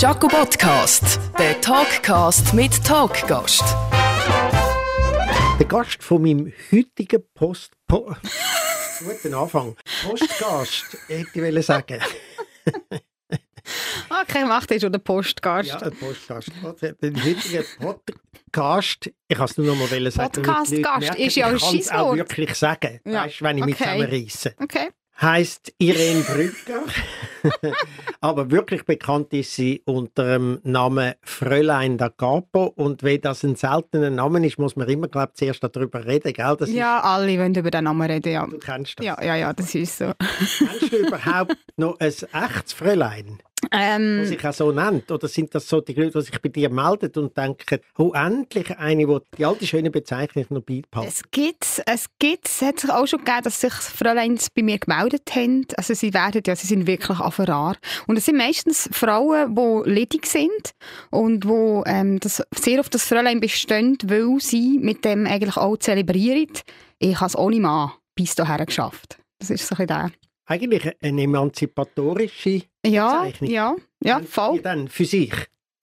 Jaco Podcast, der Talkcast mit Talkgast. Der Gast von meinem heutigen Post... Po Guten Anfang. Postgast, hätte ich sagen. Okay, macht ihr schon den Postgast. Ja, der Postgast. Den heutigen Podcast, ich kann es nur noch mal sagen. Podcast-Gast ist ja ein Ich kann auch Scheisswort. wirklich sagen, Ja, weißt, wenn ich mich okay. zusammenreisse. Okay. Heißt Irene Brügger, aber wirklich bekannt ist sie unter dem Namen Fräulein da Capo. Und wenn das ein seltener Name ist, muss man immer, glaube ich, zuerst darüber reden, gell? Das Ja, alle wollen über den Namen reden, ja. ist, du kennst das. Ja, ja, ja, das ist so. Kennst du überhaupt noch ein echtes Fräulein? Ähm, die sich auch so nennt? Oder sind das so die Leute, die sich bei dir melden und denken, oh, endlich eine, die die alte schöne Bezeichnung noch beipasst? es gibt, es gibt, es hat sich auch schon gegeben, dass sich Fräuleins bei mir gemeldet haben. Also sie werden ja, sie sind wirklich rar. Und es sind meistens Frauen, die ledig sind und wo ähm, das, sehr auf das Fräulein bestehen, weil sie mit dem eigentlich auch zelebrieren. Ich habe es ohne Mann bis hierher geschafft. Das ist so ein bisschen der. Eigentlich eine emanzipatorische Ja, Bezeichnung. ja, ja, voll. Dann für sich.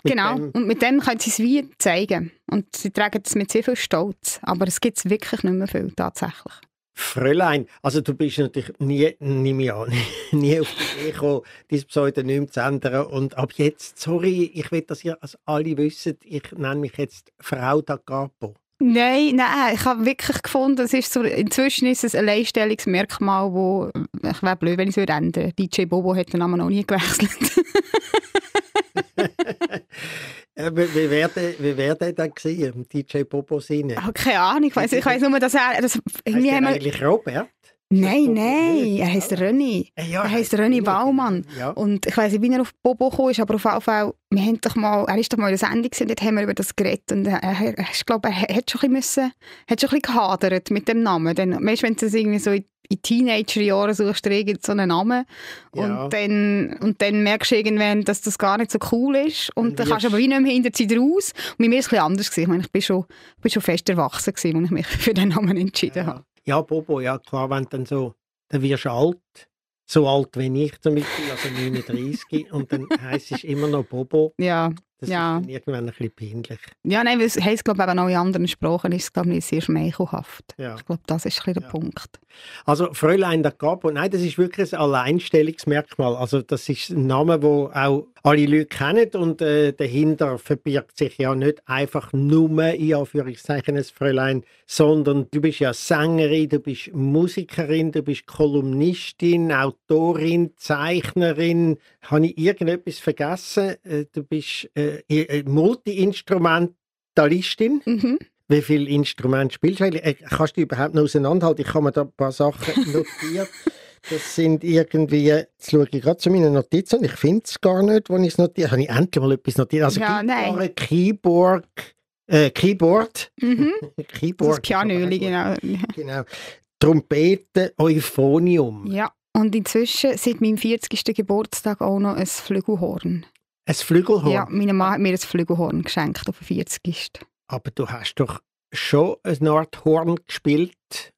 Genau. dem- Und mit dem können sie es wie zeigen. Und sie tragen es mit sehr viel Stolz. Aber es gibt es wirklich nicht mehr viel, tatsächlich. Fräulein, also du bist natürlich nie, ich an, nie auf die Idee gekommen, dein Pseudonym zu ändern. Und ab jetzt, sorry, ich will, dass ihr als alle wisst, ich nenne mich jetzt Frau da Capo. Nein, nein, ich habe wirklich gefunden, es ist so, inzwischen ist es ein Alleinstellungsmerkmal, wo, ich wäre blöd, wenn ich es würde ändern. DJ Bobo hat den Namen noch nie gewechselt. Äh, wie, wäre der, wie wär der dann gewesen, DJ Bobo? Ich habe keine Ahnung, ich weiss nur, dass er... Das, Heißt der eigentlich Robert? Nein, nein, er heisst René. Äh, ja, Er heisst René Baumann. Ja. Und ich weiss nicht, wie er auf Bobo gekommen ist, aber auf jeden Fall, wir haben doch mal, er ist doch mal in der Sendung gewesen, dort haben wir über das geredet und er, er, ich glaube, er hat schon ein bisschen, müssen, hat schon ein bisschen gehadert mit dem Namen. Dann, weißt, wenn du das irgendwie so in, in Teenagerjahren suchst, du so einen Namen Ja. und, dann, und dann merkst du irgendwann, dass das gar nicht so cool ist und Dann kannst du aber wie nicht mehr hinter raus. Und bei mir war es ein bisschen anders. Gewesen. Ich, meine, ich bin schon, bin schon fest erwachsen, gewesen, als ich mich für den Namen entschieden habe. Ja, Bobo, ja klar, wenn dann so, dann wirst du alt, so alt wie ich zum Beispiel, also 39, und dann heisst es immer noch Bobo. Ja, Das Ja. ist irgendwann ein bisschen peinlich. Ja, nein, weil es heisst, glaube ich, auch in anderen Sprachen ist es, glaube ich, sehr schmeichelhaft. Ja. Ich glaube, das ist ein bisschen der Ja. Punkt. Also Fräulein da Capo, nein, das ist wirklich ein Alleinstellungsmerkmal. Also das ist ein Name, wo auch alle Leute kennen und äh, dahinter verbirgt sich ja nicht einfach nur in Anführungszeichen ein Fräulein, sondern du bist ja Sängerin, du bist Musikerin, du bist Kolumnistin, Autorin, Zeichnerin. Habe ich irgendetwas vergessen? Äh, du bist äh, äh, Multi-Instrumentalistin. Mhm. Wie viele Instrumente spielst du eigentlich? Äh, Kannst du überhaupt noch auseinanderhalten? Ich habe mir da ein paar Sachen notiert. Das sind irgendwie, jetzt schaue ich gerade zu meinen Notizen, ich finde es gar nicht, wo ich es notiert habe. Ich endlich mal etwas notiert. Also Ja. Gitarre, Keyboard, äh, Keyboard, Mhm. Keyboard. Das Pianöli, genau. genau. Trompete, Euphonium. Ja, und inzwischen seit meinem 40. Geburtstag auch noch ein Flügelhorn. Ein Flügelhorn. Ja, meine Mann hat mir ein Flügelhorn geschenkt auf den 40. Aber du hast doch schon eine Art Horn gespielt.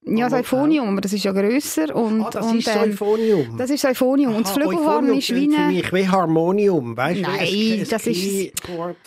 Ja, das Aber Euphonium, aber das ist ja grösser. Und, Ah, das und, ist das ähm, Euphonium. das ist das Euphonium. und das Flügelhorn ist wie klingt für eine... mich wie Harmonium, weißt du? Nein, Ein- ein das ist-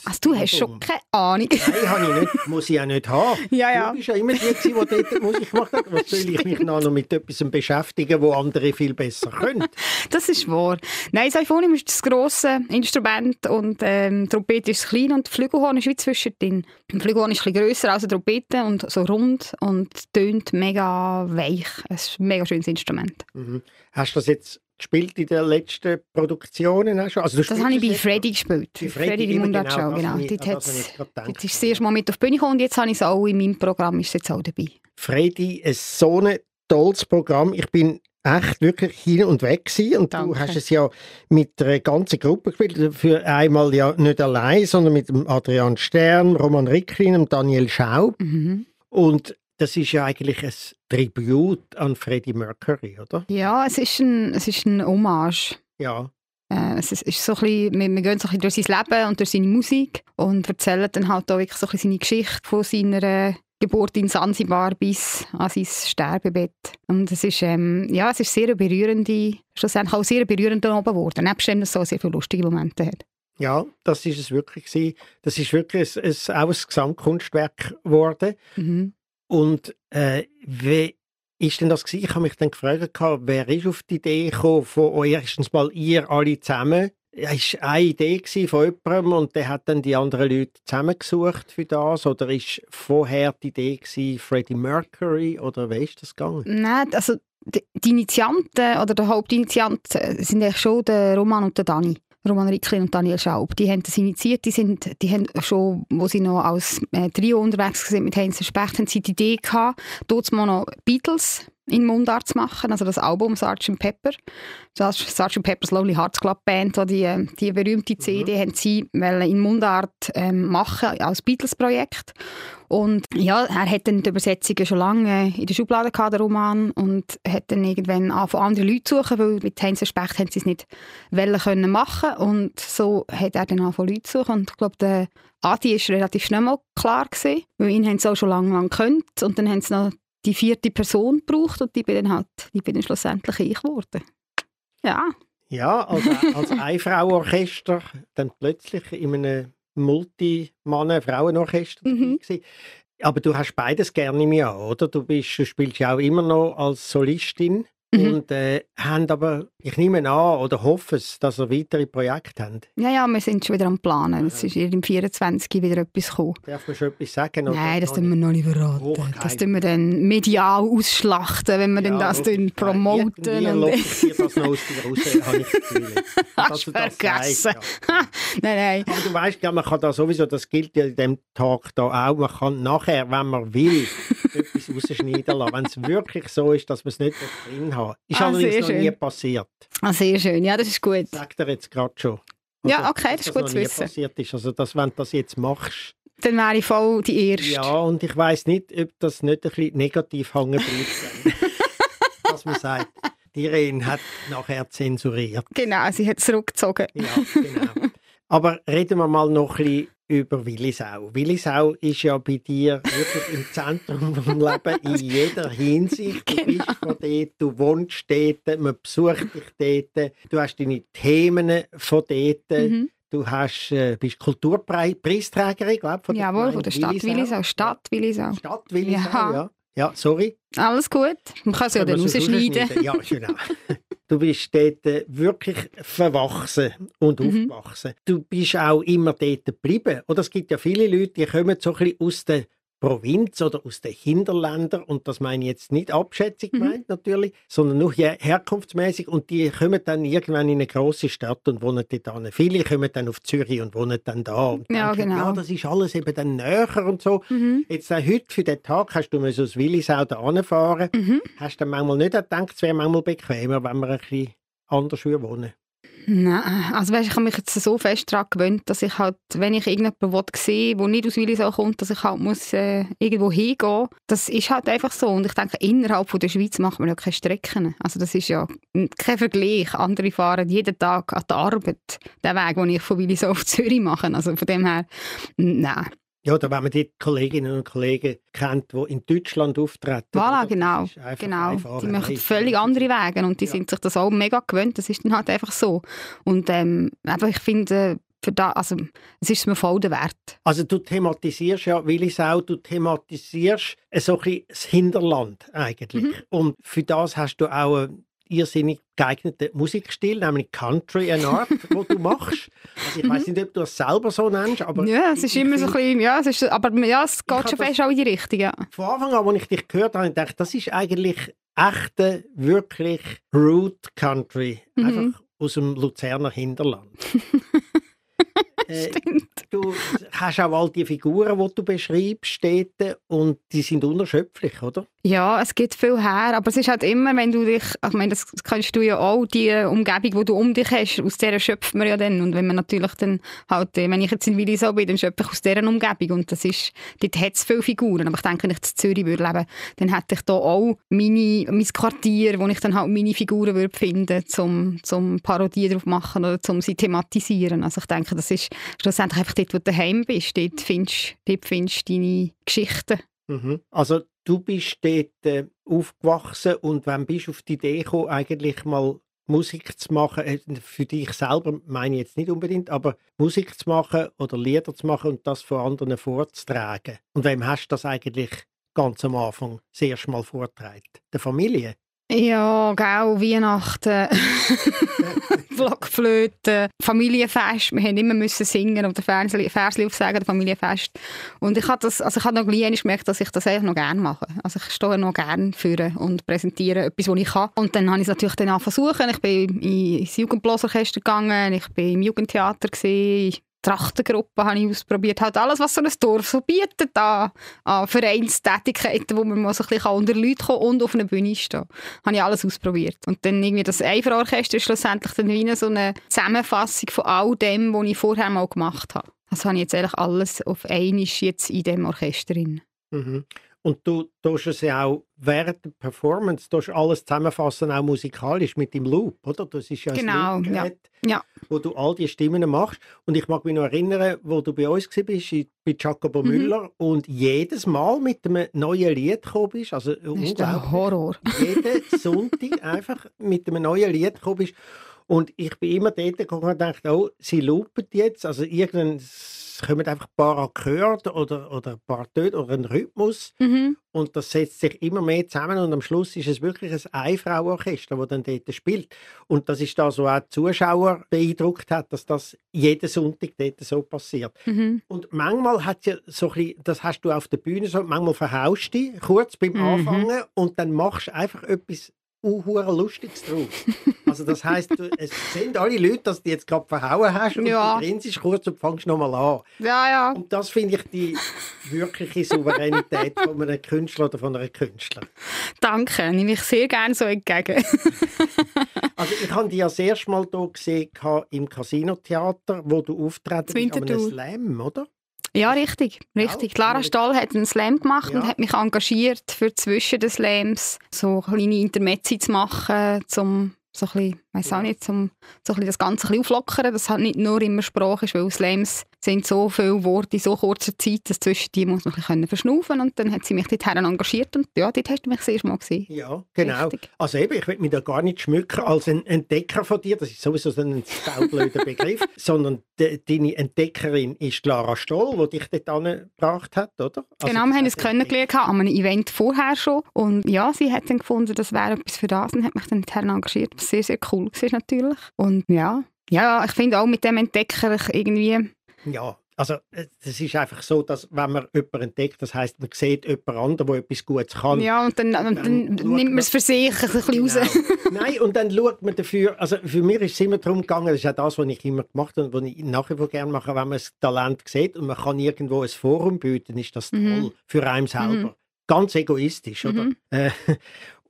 Also, du hast schon keine Ahnung. Nein, habe ich nicht. Muss ich auch nicht haben. Ja, ja. Du bist ja immer die, die dort Musik gemacht hat. Was soll ich mich noch mit etwas beschäftigen, wo andere viel besser können? Das ist wahr. Nein, das Euphonium ist das grosse Instrument und ähm, die Trompete ist klein und das Flügelhorn ist wie zwischendrin. Das Flügelhorn ist ein bisschen grösser als eine Trompete und so rund und tönt mega weich. Es ist ein mega schönes Instrument. Mhm. Hast du das jetzt gespielt in den letzten Produktionen? Also, Das spielst habe ich bei Freddy gespielt. Bei Freddy, Freddy, die eben Mundart genau, das genau. Dort das hat's- Jetzt ist das erste Mal mit auf die Bühne gekommen und jetzt habe ich es auch in meinem Programm, ist jetzt auch dabei. Freddy, ein so ein tolles Programm. Ich bin echt wirklich hin und weg gewesen. und Danke. du hast es ja mit einer ganzen Gruppe gespielt. Für einmal ja nicht allein, sondern mit dem Adrian Stern, Roman Ricklin und Daniel Schaub. Mhm. Und das ist ja eigentlich ein Tribut an Freddie Mercury, oder? Ja, es ist ein, es ist ein Hommage. Ja. Äh, es ist, ist so ein bisschen, wir, wir gehen so ein bisschen durch sein Leben und durch seine Musik und erzählen dann halt auch wirklich so ein bisschen seine Geschichte von seiner Geburt in Sansibar bis an sein Sterbebett. Und es ist, ähm, ja, es ist sehr berührende, schlussendlich auch sehr berührend oben geworden, nebst dem, dass es auch sehr viele lustige Momente hat. Ja, das ist es wirklich. Das ist wirklich ein, ein, auch ein Gesamtkunstwerk geworden. Mhm. Und äh, wie ist denn das gewesen? Ich habe mich dann gefragt, wer ist auf die Idee gekommen, von euch erstens mal ihr alle zusammen? Es war eine Idee von jemandem und der hat dann die anderen Leute zusammengesucht für das? Oder ist vorher die Idee gewesen, Freddie Mercury oder wie ist das gegangen? Nein, also die, Initianten oder der Hauptinitianten sind eigentlich schon der Roman und der Dani. Roman Ricklin und Daniel Schaub. Die haben das initiiert, die, sind, die haben schon, wo sie noch als äh, Trio unterwegs waren mit Heinz Specht, haben sie die Idee gehabt, dort mal noch Beatles in Mundart zu machen, also das Album Sgt. Pepper. Sgt. Pepper's Lonely Hearts Club Band, die, äh, die berühmte CD, mhm. haben sie in Mundart ähm, machen als Beatles-Projekt. Und ja, er hat dann die Übersetzungen schon lange in der Schublade gehabt, der Roman, und hat dann irgendwann angefangen, andere Leute zu suchen, weil mit Heinz Specht haben sie es nicht können machen und so hat er dann angefangen, Leute zu suchen. Und ich glaube, der Adi war relativ schnell mal klar gewesen, weil ihn haben sie auch schon lange, lange gekannt und dann haben sie noch die vierte Person gebraucht und die bin dann halt, die bin dann schlussendlich ich geworden. Ja. Ja, also als Einfrauenorchester dann plötzlich in einem Multi-Mannen-Frauenorchester mhm. Aber du hast beides gerne im Jahr, oder? Du, bist, du spielst ja auch immer noch als Solistin. Mhm. Und äh, haben aber, ich nehme an oder hoffe es, dass ihr weitere Projekte habt. Ja, ja, wir sind schon wieder am Planen. Es ist im 24 wieder etwas gekommen. Darf man schon etwas sagen? Nein, das tun wir noch nicht verraten. Oh, das tun wir dann medial ausschlachten, wenn wir ja, dann das okay. promoten. Irgendwie ich das noch aus dir raus, habe ich das Gefühl. Hast du vergessen. Ja. nein, nein. Aber du weißt, ja, man kann da sowieso, das gilt ja in dem Tag da auch, man kann nachher, wenn man will, etwas rausschneiden lassen, wenn es wirklich so ist, dass man es nicht drin hat. Ist ah, allerdings noch schön. nie passiert. Ah, sehr schön, ja, das ist gut. Sagt er jetzt gerade schon. Also, ja, okay, das ist gut zu wissen. passiert ist. Also, dass, wenn du das jetzt machst, dann wäre ich voll die Erste. Ja, und ich weiss nicht, ob das nicht ein bisschen negativ hängen bleibt. dass man sagt, die Irene hat nachher zensuriert. Genau, sie hat zurückgezogen. Ja, genau. Aber reden wir mal noch ein bisschen über Willisau. Willisau ist ja bei dir wirklich im Zentrum des Lebens in jeder Hinsicht. Du genau. bist von dort, du wohnst dort, man besucht dich dort, du hast deine Themen von dort. Mhm. Du hast, äh, bist Kulturpreisträgerin, glaube ich, Jawohl, von der Stadt Willisau. Stadt Willisau. Stadt Willisau, ja. ja. Ja, sorry. Alles gut. Man kann es ja dann rausschneiden. Ja, genau. Du bist dort äh, wirklich verwachsen und mhm. aufgewachsen. Du bist auch immer dort geblieben. Oder es gibt ja viele Leute, die kommen so ein bisschen aus der Provinz oder aus den Hinterländern und das meine ich jetzt nicht abschätzig mhm. gemeint natürlich, sondern nur herkunftsmäßig und die kommen dann irgendwann in eine große Stadt und wohnen dort an. Viele kommen dann auf Zürich und wohnen dann da und ja, denken, genau. ja, das ist alles eben dann näher und so. Mhm. Jetzt äh, heute für den Tag hast du aus Willisau da anfahren. Mhm. Hast du dann manchmal nicht gedacht, es wäre manchmal bequemer, wenn wir ein bisschen anders wohnen Nein, also weißt, ich habe mich jetzt so fest daran gewöhnt, dass ich halt, wenn ich irgendjemanden sehe, der nicht aus Willisau kommt, dass ich halt muss, äh, irgendwo hingehen Das ist halt einfach so. Und ich denke, innerhalb von der Schweiz macht man ja keine Strecken. Also das ist ja kein Vergleich. Andere fahren jeden Tag an die Arbeit den Weg, den ich von Willisau auf Zürich mache. Also von dem her, nein. Ja, oder wenn man die Kolleginnen und Kollegen kennt, die in Deutschland auftreten. Voilà, genau. genau. Die machen völlig andere Wege und die ja. sind sich das auch mega gewöhnt. Das ist dann halt einfach so. Und ähm, einfach, ich finde, für da, also, es ist mir voll der Wert. Also du thematisierst ja, Willisau, du thematisierst so ein das Hinterland eigentlich. Mhm. Und für das hast du auch irrsinnig geeigneten Musikstil, nämlich Country, eine Art, wo du machst. Also ich weiß nicht, ob du es selber so nennst, aber... Ja, es ist immer so ein bisschen, ja, es ist, aber ja, es geht schon fest auch in die Richtung, ja. Von Anfang an, als ich dich gehört habe, dachte ich, das ist eigentlich echte, wirklich Root Country, mhm. einfach aus dem Luzerner Hinterland. äh. Du hast auch all die Figuren, die du beschreibst, dort, und die sind unerschöpflich, oder? Ja, es gibt viel her, aber es ist halt immer, wenn du dich, ich meine, das kannst du ja auch, die Umgebung, die du um dich hast, aus der schöpft man ja dann. Und wenn man natürlich dann halt, äh, wenn ich jetzt in Willisau bin, dann schöpfe ich aus dieser Umgebung. Und das ist, dort hat es viele Figuren. Aber ich denke, wenn ich in Zürich würde leben, dann hätte ich da auch meine, mein Quartier, wo ich dann halt meine Figuren würde finden, zum, zum Parodie drauf machen oder zum sie thematisieren. Also ich denke, das ist schlussendlich einfach dort, wo du daheim bist, dort findest, dort findest du deine Geschichten. Mhm. Also du bist dort äh, aufgewachsen und wann bist du auf die Idee gekommen, eigentlich mal Musik zu machen, äh, für dich selber meine ich jetzt nicht unbedingt, aber Musik zu machen oder Lieder zu machen und das von anderen vorzutragen. Und wem hast du das eigentlich ganz am Anfang das erste Mal vorgetragen? Der Familie? Ja, gell, Weihnachten, Blockflöte, Familienfest. Wir mussten immer müssen singen oder Versli aufsagen, der Familienfest. Und ich habe das, also ich habe noch gleich gemerkt, dass ich das eigentlich noch gerne mache. Also ich stehe noch gerne für und präsentiere etwas, was ich kann. Und dann habe ich es natürlich dann versuchen. Ich bin ins Jugendblasorchester gegangen, ich bin im Jugendtheater gesehen, Trachtengruppe habe ich ausprobiert. Halt alles, was so ein Dorf so bietet an, an Vereinstätigkeiten, wo man mal so ein bisschen unter Leute kommen und auf einer Bühne stehen. Habe ich alles ausprobiert. Und dann irgendwie das Eiferorchester ist schlussendlich dann wie so eine Zusammenfassung von all dem, was ich vorher mal gemacht habe. Das habe ich jetzt eigentlich alles auf einmal jetzt in diesem Orchester drin. Mhm. Und du tust es ja auch während der Performance tust alles zusammenfassen, auch musikalisch mit dem Loop, oder? Das ist ja genau, ein ja. ja. wo du all die Stimmen machst. Und ich mag mich noch erinnern, wo du bei uns bist, bei Jacobo mhm. Müller und jedes Mal mit einem neuen Lied gekommen bist. Also das ist ein Horror. Jeden Sonntag einfach mit einem neuen Lied gekommen bist. Und ich bin immer dort gekommen und dachte, oh, sie loopen jetzt. Also irgendein es kommen einfach ein paar Akkorde oder, oder ein paar Töne oder ein Rhythmus mhm. und das setzt sich immer mehr zusammen und am Schluss ist es wirklich ein Einfrauenorchester, das dann dort spielt. Und das ist das, was auch die Zuschauer beeindruckt hat, dass das jeden Sonntag dort so passiert. Mhm. Und manchmal hat ja so ein bisschen, das hast du auf der Bühne so, manchmal verhaust du dich kurz beim mhm. Anfangen und dann machst du einfach etwas uh, Lustiges drauf. Also das heisst, es sind alle Leute, dass du jetzt gerade verhauen hast und ja. du grinst kurz und fängst nochmal an. Ja, ja. Und das finde ich die wirkliche Souveränität von einem Künstler oder von einer Künstlerin. Danke, nehme ich sehr gerne so entgegen. also ich habe dich ja das erste Mal hier gesehen im Casino-Theater, wo du auftreten bist an einem Slam, oder? Ja, richtig. richtig. Ja, Lara Stahl hat einen Slam gemacht ja. und hat mich engagiert, für zwischen den Slams so kleine Intermezzi zu machen, um so ein bisschen, weiss auch nicht, um so ein das Ganze ein bisschen auflockern, dass halt nicht nur immer Sprache ist, weil Slams sind so viele Worte in so kurzer Zeit, dass zwischen die muss man ein bisschen verschnaufen und dann hat sie mich dorthin engagiert und ja, dort hast du mich das erste Mal gesehen. Ja, genau. Richtig. Also eben, ich will mich da gar nicht schmücken als ein Entdecker von dir, das ist sowieso so ein saublöder Begriff, sondern de, deine Entdeckerin ist Lara Stoll, die dich dort angebracht hat, oder? Also genau, wir haben uns kennengelernt an einem Event vorher schon und ja, sie hat dann gefunden, das wäre etwas für das und hat mich dann dorthin engagiert, was sehr, sehr cool war natürlich. Und ja, ja, ich finde auch mit dem Entdecker irgendwie ja, also es ist einfach so, dass wenn man jemanden entdeckt, das heißt, man sieht jemanden anderen, der etwas Gutes kann. Ja, und dann, und dann, dann nimmt man es für sich ein bisschen genau. raus. Nein, und dann schaut man dafür, also für mich ist es immer darum gegangen, das ist auch das, was ich immer gemacht habe und was ich nach wie vor gerne mache, wenn man das Talent sieht und man kann irgendwo ein Forum bieten, ist das mhm. toll für einen selber. Mhm. Ganz egoistisch, oder? Mhm. Äh,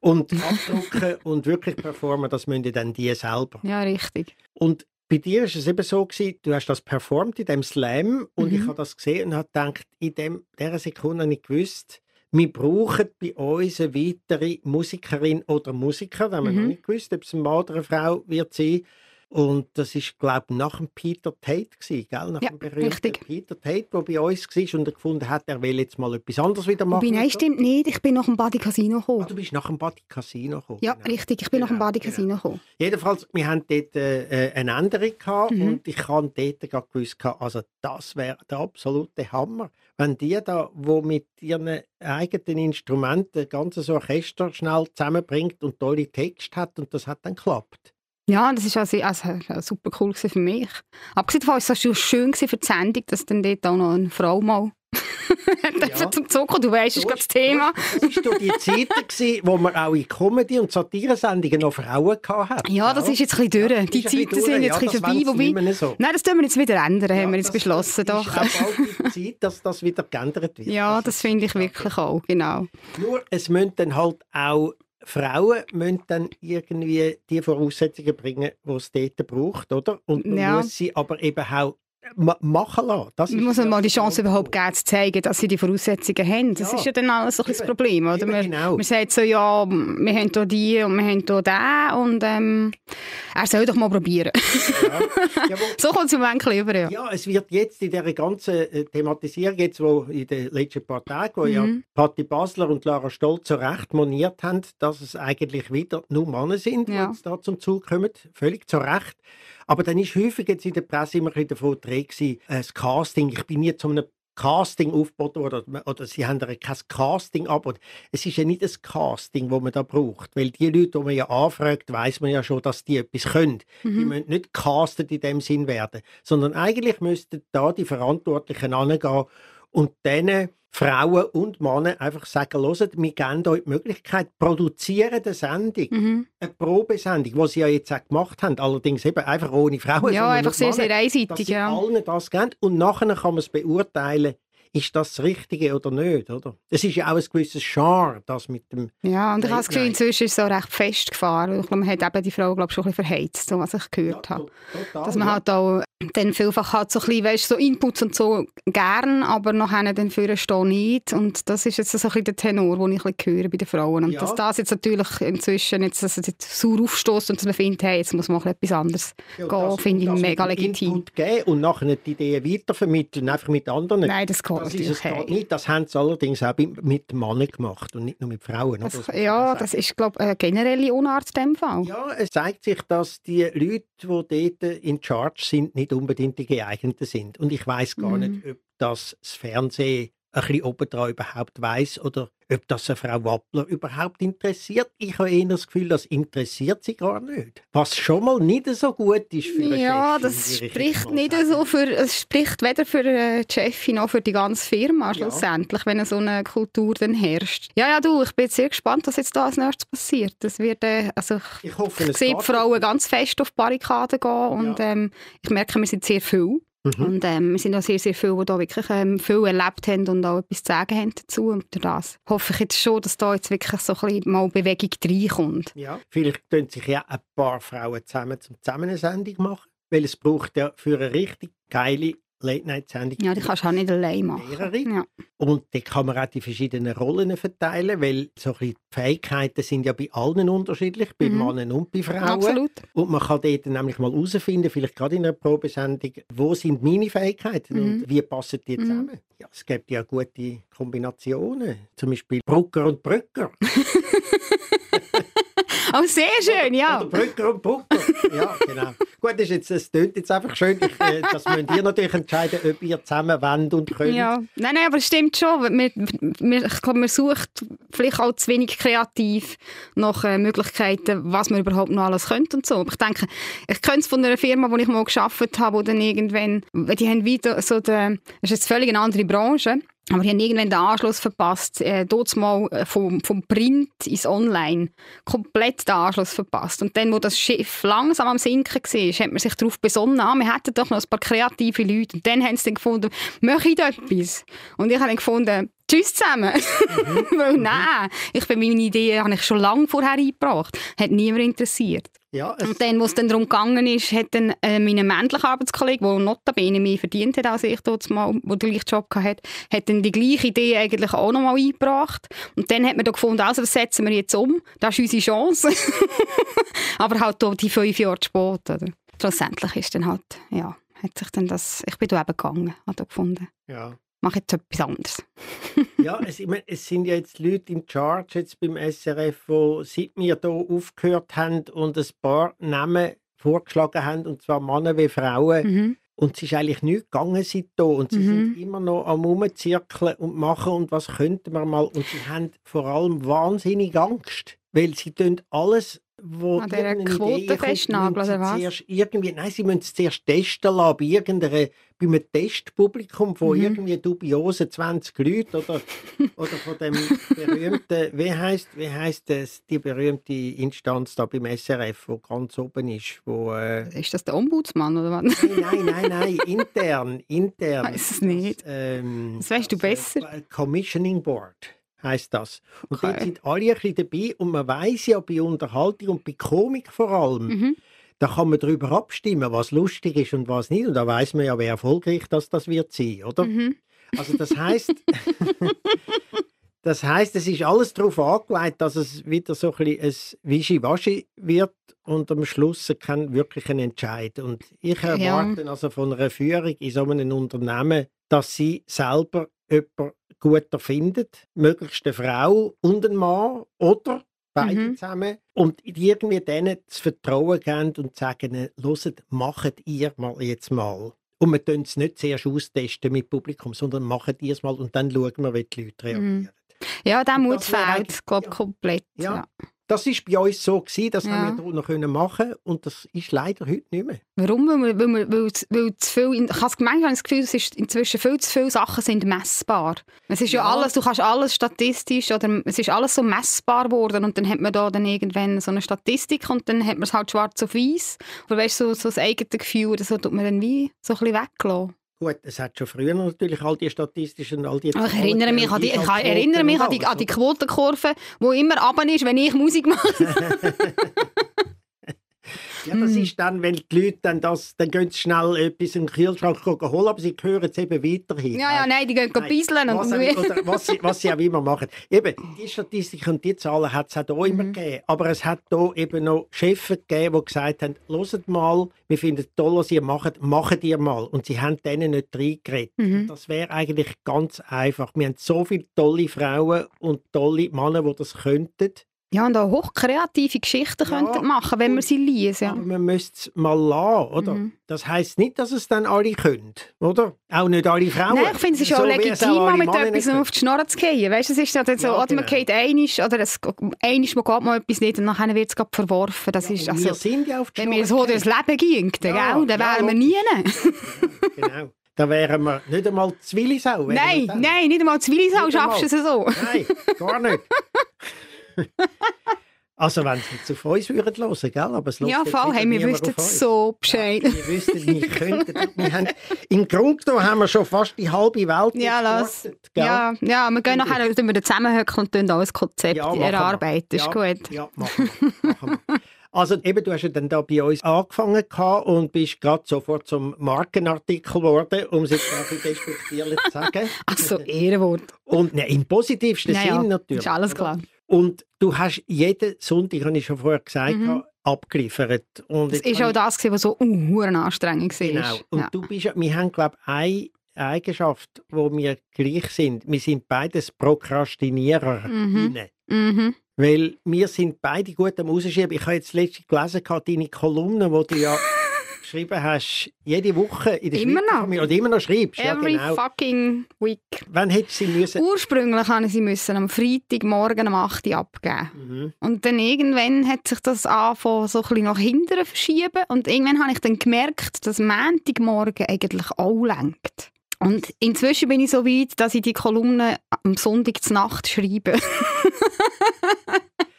und abdrucken und wirklich performen, das müssen dann die selber. Ja, richtig. Und bei dir war es eben so, gewesen, du hast das performt in dem Slam und mhm. ich habe das gesehen und habe gedacht, in dem, dieser Sekunde habe ich gewusst, wir brauchen bei uns eine weitere Musikerin oder Musiker, haben wir mhm. noch nicht gewusst, ob es ein Mann oder eine Frau wird sein, und das ist, glaube ich, nach dem Peter Tate, gewesen, gell? nach ja, dem berühmten richtig. Peter Tate, der bei uns war und er gefunden hat, er will jetzt mal etwas anderes wieder machen. Wobei, nein, stimmt nicht. Ich bin nach dem Badi Casino gekommen. Ah, du bist nach dem Badi Casino gekommen? Ja, genau. richtig. Ich bin genau, nach dem genau, Badi genau. Casino genau. gekommen. Jedenfalls, wir hatten dort äh, äh eine Änderung gehabt mhm. und ich habe dort gerade gewusst, also das wäre der absolute Hammer, wenn die da, wo mit ihren eigenen Instrumenten ganz so Orchester schnell zusammenbringt und tolle Texte hat und das hat dann geklappt. Ja, das war also, also super cool für mich. Abgesehen davon war es so schön für die Sendung, dass dann dort auch noch eine Frau mal ja. zum Zucker, du weißt, das ist das Thema. Das war die Zeit, wo wir auch in Comedy- und Satire-Sendungen noch Frauen hatten. Ja, das ist jetzt ein bisschen durch. die Zeiten durch. sind jetzt ja, ein vorbei. Wobei, so. Nein, das tun wir jetzt wieder ändern, ja, haben wir jetzt beschlossen. Doch. ist auch bald die Zeit, dass das wieder geändert wird. Ja, das, das finde ich wirklich auch, genau. Nur, es müssen dann halt auch Frauen müssen dann irgendwie die Voraussetzungen bringen, die es dort braucht, oder? Und man ja. muss sie aber eben auch machen lassen. Das man muss ja mal die Chance überhaupt geben, zu zeigen, dass sie die Voraussetzungen haben. Das ja. ist ja dann alles so ein das Problem. Oder? Man, genau. man sagt so, ja, wir haben hier die und wir haben hier den und ähm, er soll doch mal probieren. Ja. Ja, so kommt es im Moment über, ja. ja. es wird jetzt in dieser ganzen äh, Thematisierung, jetzt, wo in den letzten paar Tagen, wo mhm. ja Patti Basler und Lara Stolz so recht moniert haben, dass es eigentlich wieder nur Männer sind, die jetzt da zum Zug kommen, völlig zu Recht. Aber dann ist häufig jetzt in der Presse immer ein davon die äh, das Casting. Ich bin nie zu einem Casting aufgeboten oder, oder sie haben kein Casting aber Es ist ja nicht das Casting, das man da braucht, weil die Leute, die man ja anfragt, weiß man ja schon, dass die etwas können. Mhm. Die müssen nicht castet in dem Sinn werden, sondern eigentlich müssten da die Verantwortlichen angehen und denen Frauen und Männer einfach sagen, hört, wir geben euch die Möglichkeit, produzieren eine Sendung, mhm. eine Probesendung, die sie ja jetzt auch gemacht haben, allerdings eben einfach ohne Frauen. Ja, einfach sehr, Männer, sehr einseitig. Dass sie ja. allen das geben und nachher kann man es beurteilen, ist das das Richtige oder nicht, oder? Es ist ja auch ein gewisses Genre, das mit dem... Ja, und ich habe das Gefühl, inzwischen ist es so recht festgefahren. Ich glaube, man hat eben die Frau, glaube ich, schon ein bisschen verheizt, so was ich gehört ja, habe. Total, Dass man ja. halt auch dann vielfach hat so ein bisschen, weißt, so Inputs und so gern, aber nachher dann für stehen nicht. Und das ist jetzt so ein bisschen der Tenor, den ich ein bisschen höre bei den Frauen. Und ja. dass das jetzt natürlich inzwischen jetzt, dass es jetzt sauer aufstößt und dass man findet, hey, jetzt muss man etwas anderes ja, gehen, finde ich mega legitim. Input geben und nachher die Ideen weitervermitteln, einfach mit anderen. Nein, das geht das ist nicht. Das haben sie allerdings auch mit Männern gemacht und nicht nur mit Frauen. Das, ja, das ist, glaube ich, eine generelle Unart in dem Fall. Ja, es zeigt sich, dass die Leute, die dort in Charge sind, nicht unbedingt die geeigneten sind. Und ich weiß gar mhm. nicht, ob das das Fernsehen ein bisschen obendran überhaupt weiß oder ob das eine Frau Wappler überhaupt interessiert. Ich habe eher das Gefühl, das interessiert sie gar nicht. Was schon mal nicht so gut ist für eine Ja, Chefin, das spricht nicht so für, es spricht weder für die Chefin noch für die ganze Firma schlussendlich, ja. wenn so eine Kultur dann herrscht. Ja, ja, du, ich bin sehr gespannt, was jetzt da als nächstes passiert. Das wird, äh, also ich, hoffe, ich sehe die Frauen ganz fest auf die Barrikaden gehen und ja. ähm, ich merke, wir sind sehr viel. Mhm. Und ähm, wir sind auch sehr, sehr viele, die da wirklich ähm, viel erlebt haben und auch etwas zu sagen haben dazu. Und durch das hoffe ich jetzt schon, dass da jetzt wirklich so ein bisschen mal Bewegung reinkommt. Ja, vielleicht können sich ja ein paar Frauen zusammen zum zusammen eine Sendung machen, weil es braucht ja für eine richtig geile Late-Night-Sendung. Ja, die kannst du auch nicht allein machen. Mehrere. Ja. Und da kann man auch die verschiedenen Rollen verteilen, weil so die Fähigkeiten sind ja bei allen unterschiedlich, bei mhm. Männern und bei Frauen. Absolut. Und man kann dort nämlich mal herausfinden, vielleicht gerade in einer Probesendung, wo sind meine Fähigkeiten mhm. und wie passen die mhm. zusammen. Mhm. Ja, es gibt ja gute Kombinationen, zum Beispiel Brucker und Brücker. Oh, sehr schön, ja. Oder Brücker und Brucker. Ja, genau. Gut, das, jetzt, das klingt jetzt einfach schön. Ich, äh, das müsst ihr natürlich entscheiden, ob ihr zusammen wollt und könnt. Ja, nein, nein, aber es stimmt schon. Wir, wir, ich glaube, man sucht vielleicht auch zu wenig kreativ nach äh, Möglichkeiten, was man überhaupt noch alles könnte und so. Aber ich denke, ich könnte es von einer Firma, die ich mal geschafft habe, wo dann irgendwann, die haben wieder so, der, das ist jetzt völlig eine andere Branche, aber die haben irgendwann den Anschluss verpasst. Äh, dort mal äh, vom, vom Print ins Online. Komplett den Anschluss verpasst. Und dann, wo das Schiff langsam am Sinken war, hat man sich darauf besonnen, ah, wir hätten doch noch ein paar kreative Leute. Und dann haben sie dann gefunden, möchte ich da etwas? Und ich habe dann gefunden, tschüss zusammen. Mhm. Weil nein, ich bin meine Idee habe ich schon lange vorher eingebracht. Hat niemand interessiert. Ja, und dann, wo es dann darum gegangen ist, hat dann äh, mein männlicher Arbeitskollege, der notabene mehr verdient hat als ich dort mal, der den gleichen Job hatte, hat dann die gleiche Idee eigentlich auch nochmal eingebracht. Und dann hat man da gefunden, also das setzen wir jetzt um, das ist unsere Chance. Aber halt auch die fünf Jahre später. Oder? Schlussendlich ist dann halt, ja, hat sich dann das, ich bin da eben gegangen, da gefunden. Ja mache jetzt etwas anderes. ja, es, ich meine, es sind ja jetzt Leute in Charge jetzt beim SRF, die seit wir hier aufgehört haben und ein paar Namen vorgeschlagen haben, und zwar Männer wie Frauen. Mhm. Und es ist eigentlich nichts gegangen seitdem. Und sie mhm. sind immer noch am Rumzirkeln und machen und was könnten wir mal. Und sie haben vor allem wahnsinnig Angst, weil sie tun alles wo An dieser Quote festnageln, oder was? Zuerst irgendwie, nein, sie müssen es zuerst testen lassen bei, irgendeiner, bei einem Testpublikum von mhm. irgendwie dubiosen 20 Leuten oder, oder von dem berühmten, wie heißt wie heißt das, die berühmte Instanz da beim SRF, wo ganz oben ist, wo... Äh, ist das der Ombudsmann oder was? Nein, nein, nein, nein, intern, intern. Weiß es nicht. Das, ähm, das weißt du äh, besser. Commissioning Board heißt das. Und okay. dort sind alle ein bisschen dabei und man weiß ja bei Unterhaltung und bei Komik vor allem, mhm. Da kann man darüber abstimmen, was lustig ist und was nicht. Und da weiß man ja, wie erfolgreich das, das wird sein, oder? Mhm. Also das heißt, das heißt, es ist alles darauf angelegt, dass es wieder so ein, bisschen ein Wischiwaschi wird und am Schluss kein wirklichen Entscheid. Und ich erwarte also von einer Führung in so einem Unternehmen, dass sie selber jemanden gut findet, möglichst eine Frau und ein Mann oder beide Mhm. zusammen und irgendwie denen das Vertrauen geben und sagen, hört, macht ihr mal jetzt mal. Und wir tun es nicht zuerst austesten mit Publikum, sondern macht ihr es mal und dann schauen wir, wie die Leute reagieren. Ja, der Mut fehlt, glaube ja. komplett. Ja. Ja. Das war bei uns so, gewesen, das Ja. haben wir noch können machen und das ist leider heute nicht mehr. Warum? Weil, weil, weil, weil zu viel, ich habe manchmal das Gefühl, es ist inzwischen viel zu viele Sachen sind messbar. Es ist ja, Ja. alles, du kannst alles statistisch oder es ist alles so messbar geworden und dann hat man da dann irgendwann so eine Statistik und dann hat man es halt schwarz auf weiß. Oder weißt du, so, so das eigene Gefühl, das tut man dann wie so ein bisschen weggelassen. Gut, es hat schon früher natürlich all die statistischen all die Aber ich erinnere mich an die, ich erinnere mich an die, an die Quotenkurve, die immer runter ist, wenn ich Musik mache. Ja, das Hm. ist dann, wenn die Leute dann das, dann gehen sie schnell etwas in den Kühlschrank holen, aber sie hören es eben weiterhin. Ja, ja, nein, die gehen bisseln was, oder was, sie, was sie auch immer machen. Eben, die Statistik und die Zahlen hat es auch hier immer Mhm. gegeben. Aber es hat hier eben noch Chefs gegeben, die gesagt haben, hört mal, wir finden es toll, was ihr macht, macht ihr mal. Und sie haben denen nicht reingeredet. Mhm. Das wäre eigentlich ganz einfach. Wir haben so viele tolle Frauen und tolle Männer, die das könnten. Ja, und auch hochkreative Geschichten Ja, könnten machen, wenn wir und- sie lesen. Ja. Aber man müsste es mal lassen, oder? Mhm. Das heisst nicht, dass es dann alle können, oder? Auch nicht alle Frauen. Nein, ich finde, es ist So auch legitim, auch mit Männer etwas auf die Schnurren zu gehen. Weißt du, es ist ja dann so, Ja, oder man genau. geht einisch, oder es, einisch mal geht mal etwas nicht und dann wird es gerade verworfen. Das Ja, ist, also, wir sind ja auf die wenn wir so durchs Leben gingen, dann, Ja, gell, dann wären wir nie. Genau. Da wären wir nicht einmal Zwillisau. Nein, dann. nein, nicht einmal Zwillisau schaffst du es so. Nein, gar nicht. Also wenn sie jetzt auf uns würden hören, gell? Aber es Ja, voll, hey, wir wüssten so Bescheid. Ja, wir wüssten, wir könnten. Wir haben, Im Grunde genommen haben wir schon fast die halbe Welt Ja, lass. Ja, ja, wir gehen nachher tun wir da zusammenhocken und alles Konzept Ja, erarbeiten. Ist ja, gut. Ja, machen wir. Machen wir. Also eben, du hast ja dann da bei uns angefangen und bist gerade sofort zum Markenartikel geworden, um es jetzt ein despektierlich zu sagen. Also Ehrenwort. Und ne, im positivsten Ja, ja, Sinn natürlich. ist alles oder? Und du hast jeden Sonntag, habe ich schon vorher gesagt, Mhm. abgeliefert. Und Das ist auch das, was so uh, anstrengend war. Genau. Und Ja. du bist wir haben, glaube ich, eine Eigenschaft, wo wir gleich sind. Wir sind beides Prokrastinierer. Mhm. Mhm. Weil wir sind beide gut am Rausschieben. Ich habe jetzt letztens gelesen, deine Kolumne, die du ja geschrieben hast, jede Woche in der Immer Schweizer noch. Oder immer noch schreibst. Ja, Every genau. fucking week. Wann hättest du sie müssen? Ursprünglich musste ich sie müssen am Freitagmorgen um 8 Uhr abgeben. Mhm. Und dann irgendwann hat sich das angefangen, so ein bisschen nach hinten verschieben. Und irgendwann habe ich dann gemerkt, dass Montagmorgen eigentlich auch lenkt. Und inzwischen bin ich so weit, dass ich die Kolumne am Sonntag zur Nacht schreibe.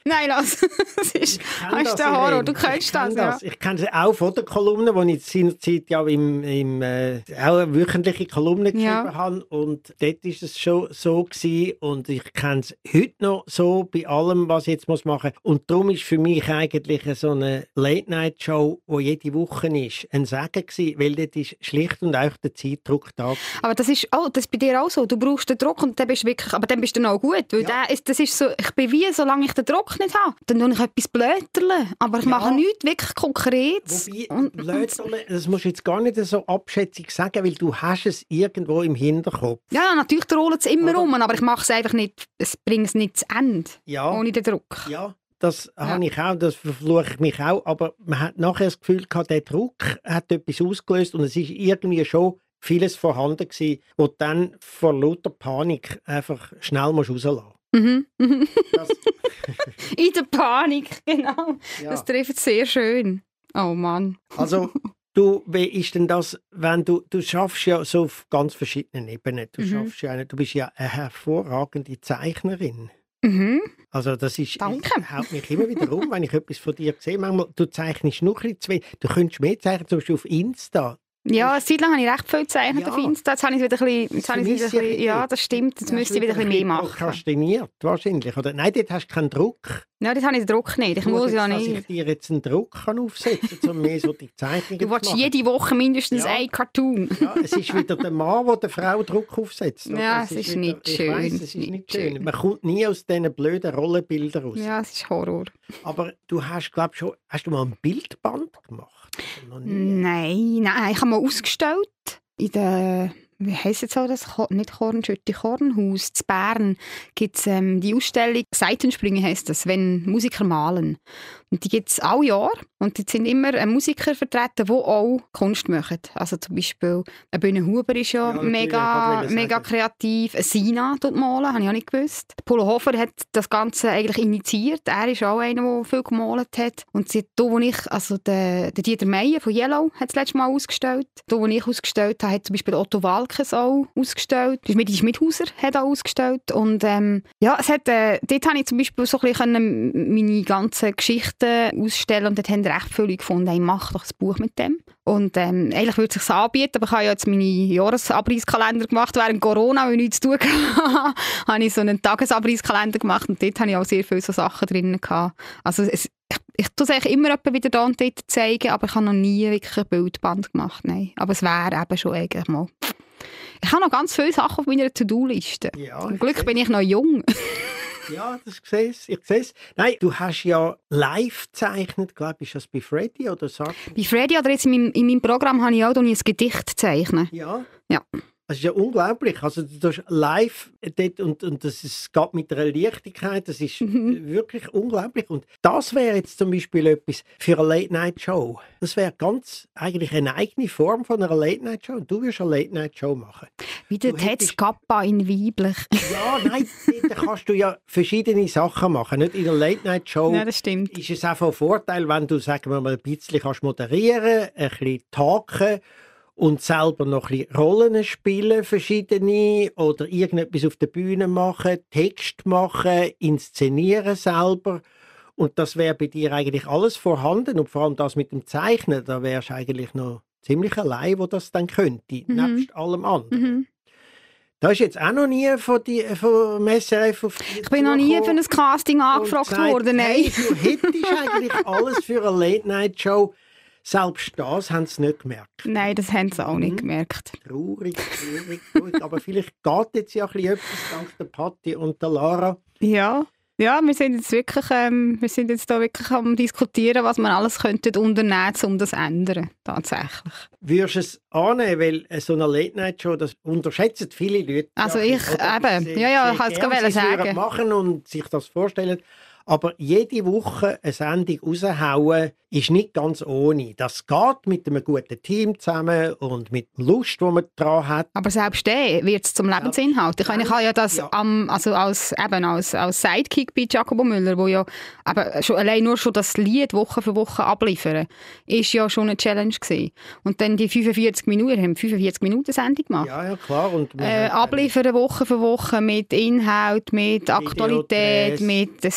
Nein, lass. Das ist, das, den Horror, Irene. du kennst das, ja. Ich kenne sie auch von der Kolumne, die ich seinerzeit ja im, im, äh, auch eine wöchentliche Kolumne geschrieben Ja. habe. Und dort war es schon so. Gewesen. Und ich kenne es heute noch so bei allem, was ich jetzt muss machen muss. Und darum ist für mich eigentlich so eine Late-Night-Show, die jede Woche ist, ein Segen gewesen, weil dort ist schlicht und einfach der Zeitdruck da. Aber das ist, oh, das ist bei dir auch so. Du brauchst den Druck und dann bist du wirklich, aber dann bist du auch gut. Weil Ja. der ist, das ist so, ich bin wie, solange ich den Druck nicht habe, dann tue ich etwas blöterle. Aber ich Ja. mache nichts wirklich Konkretes. Wobei, Blöderle, das musst du jetzt gar nicht so abschätzig sagen, weil du hast es irgendwo im Hinterkopf. Ja, natürlich rollt es immer Oder? um, aber ich mache es einfach nicht, es bringt es nicht zu Ende, Ja. ohne den Druck. Ja, das habe ich auch, das verfluche ich mich auch, aber man hat nachher das Gefühl gehabt, der Druck hat etwas ausgelöst und es ist irgendwie schon vieles vorhanden gewesen, wo dann vor lauter Panik einfach schnell musst rauslassen Mhm. In der Panik, genau. ja. Das trifft sehr schön. Oh Mann. Also, du, wie ist denn das, wenn du, du schaffst ja so auf ganz verschiedenen Ebenen, du Mhm. schaffst ja, du bist ja eine hervorragende Zeichnerin. Mhm. Also das ist, Danke. ich haut mich immer wieder um, wenn ich etwas von dir sehe. Manchmal, du zeichnest nur ein bisschen zu wenig. Du könntest mehr zeichnen, zum Beispiel auf Insta. Ja, eine Zeit lang habe ich recht viel gezeichnet Ja. auf Insta. Jetzt habe ich es wieder ein bisschen, jetzt habe ich es wieder ein ich bisschen, ja, das stimmt. Jetzt müsste du ich wieder ein bisschen mehr machen. Prokrastiniert, wahrscheinlich. Oder? Nein, dort hast du keinen Druck. Ja, das habe ich den Druck nicht. Ich Nur muss ja jetzt, dass ich nicht. dir jetzt einen Druck kann aufsetzen kann, um mehr so die Zeichnungen Du zu willst machen. jede Woche mindestens Ja. ein Cartoon. Ja, es ist wieder der Mann, der der Frau Druck aufsetzt. oder? Ja, es ist nicht ich schön. Weiss, Es es ist nicht nicht schön. schön. Man kommt nie aus diesen blöden Rollenbildern raus. Ja, es ist Horror. Aber du hast, glaube schon, hast du mal ein Bildband gemacht? Nein, nein, ich habe mal ausgestellt in der, wie heisst jetzt auch das, nicht Kornschütte, Kornhaus, zu Bern gibt es ähm, die Ausstellung Seitenspringen heisst das, wenn Musiker malen. Und die gibt es alle Jahr und die sind immer äh, Musiker vertreten, die auch Kunst machen. Also zum Beispiel ein Bühne Huber ist ja, Ja, mega, mega kreativ. Ein Sina tut malen, habe ich auch nicht gewusst. Polo Hofer hat das Ganze eigentlich initiiert. Er ist auch einer, der viel gemalt hat. Und da, wo ich, also der, der Dieter Meier von Yellow hat das letzte Mal ausgestellt. Da, wo ich ausgestellt habe, hat zum Beispiel Otto Walkes auch ausgestellt. Die Schmidhauser hat auch ausgestellt. Und ähm, ja, es hat, äh, dort habe ich zum Beispiel so ein bisschen meine ganzen Geschichten ausstellen und dort haben recht viele gefunden, hey, mach doch ein Buch mit dem. Und ähm, eigentlich würde es sich anbieten, aber ich habe ja jetzt meine Jahresabreisskalender gemacht während Corona, weil ich nichts zu tun hatte. habe ich so einen Tagesabreisskalender gemacht und dort habe ich auch sehr viele so Sachen drin gehabt. Also es, ich, ich tue es eigentlich immer wieder da und dort zeigen, aber ich habe noch nie wirklich ein Bildband gemacht, nein. Aber es wäre eben schon eigentlich mal... Ich habe noch ganz viele Sachen auf meiner To-Do-Liste. Ja, Zum Glück bin ich noch jung. Ja, das sehe ich. Sehe es. Nein, du hast ja live gezeichnet, glaube ich. Ist das bei Freddy oder sag? Bei Freddy oder jetzt in meinem, in meinem Programm habe ich auch ein Gedicht zeichnen. Ja. Ja. Das ist ja unglaublich. Also du tust live dort und, und das ist, geht mit einer Leichtigkeit, das ist Mhm. wirklich unglaublich. Und das wäre jetzt zum Beispiel etwas für eine Late-Night-Show. Das wäre ganz eigentlich eine eigene Form von einer Late-Night-Show. Du wirst eine Late-Night-Show machen. Wie der Ted Scappa in Weiblich. Ja, nein, da kannst du ja verschiedene Sachen machen. Nicht in einer Late-Night-Show ja, das stimmt. ist es auch von Vorteil, wenn du sagen wir mal, ein bisschen kannst moderieren ein bisschen talken und selber noch ein bisschen Rollen spielen, verschiedene, oder irgendetwas auf der Bühne machen, Text machen, inszenieren selber. Und das wäre bei dir eigentlich alles vorhanden. Und vor allem das mit dem Zeichnen, da wärst du eigentlich noch ziemlich allein, wo das dann könnte, Mhm. nebst allem anderen. Mhm. Da ist jetzt auch noch nie von, die, von SRF auf Ich bin noch nie für ein Casting angefragt und sagt, worden. Nein. Hey, du hättest eigentlich alles für eine Late-Night-Show. Selbst das haben sie nicht gemerkt. Nein, das haben sie auch nicht Mhm. gemerkt. Traurig, traurig, traurig. Aber vielleicht geht jetzt ja ein bisschen etwas dank der Patti und der Lara. Ja. Ja, wir sind jetzt wirklich, ähm, wir sind jetzt da wirklich am diskutieren, was man alles könnte unternehmen, um das zu ändern, tatsächlich. Würdest du es annehmen, weil äh, so eine Late-Night-Show, das unterschätzen viele Leute. Also ich, eben, ja, ja, ich wollte es gern gerade sie es würden sagen. machen und sich das vorstellen. Aber jede Woche eine Sendung raushauen, ist nicht ganz ohne. Das geht mit einem guten Team zusammen und mit der Lust, die man daran hat. Aber selbst der wird es zum Lebensinhalt. Ich, meine, ich habe ja das Ja. am, also als, eben als, als Sidekick bei Giacomo Müller, wo ja eben schon, allein nur schon das Lied Woche für Woche abliefern, ist ja schon eine Challenge gewesen. Und dann die 45 Minuten, wir haben 45 Minuten Sendung gemacht. Ja, ja, klar. Und Äh, abliefern Woche für Woche mit Inhalt, mit Aktualität, mit dem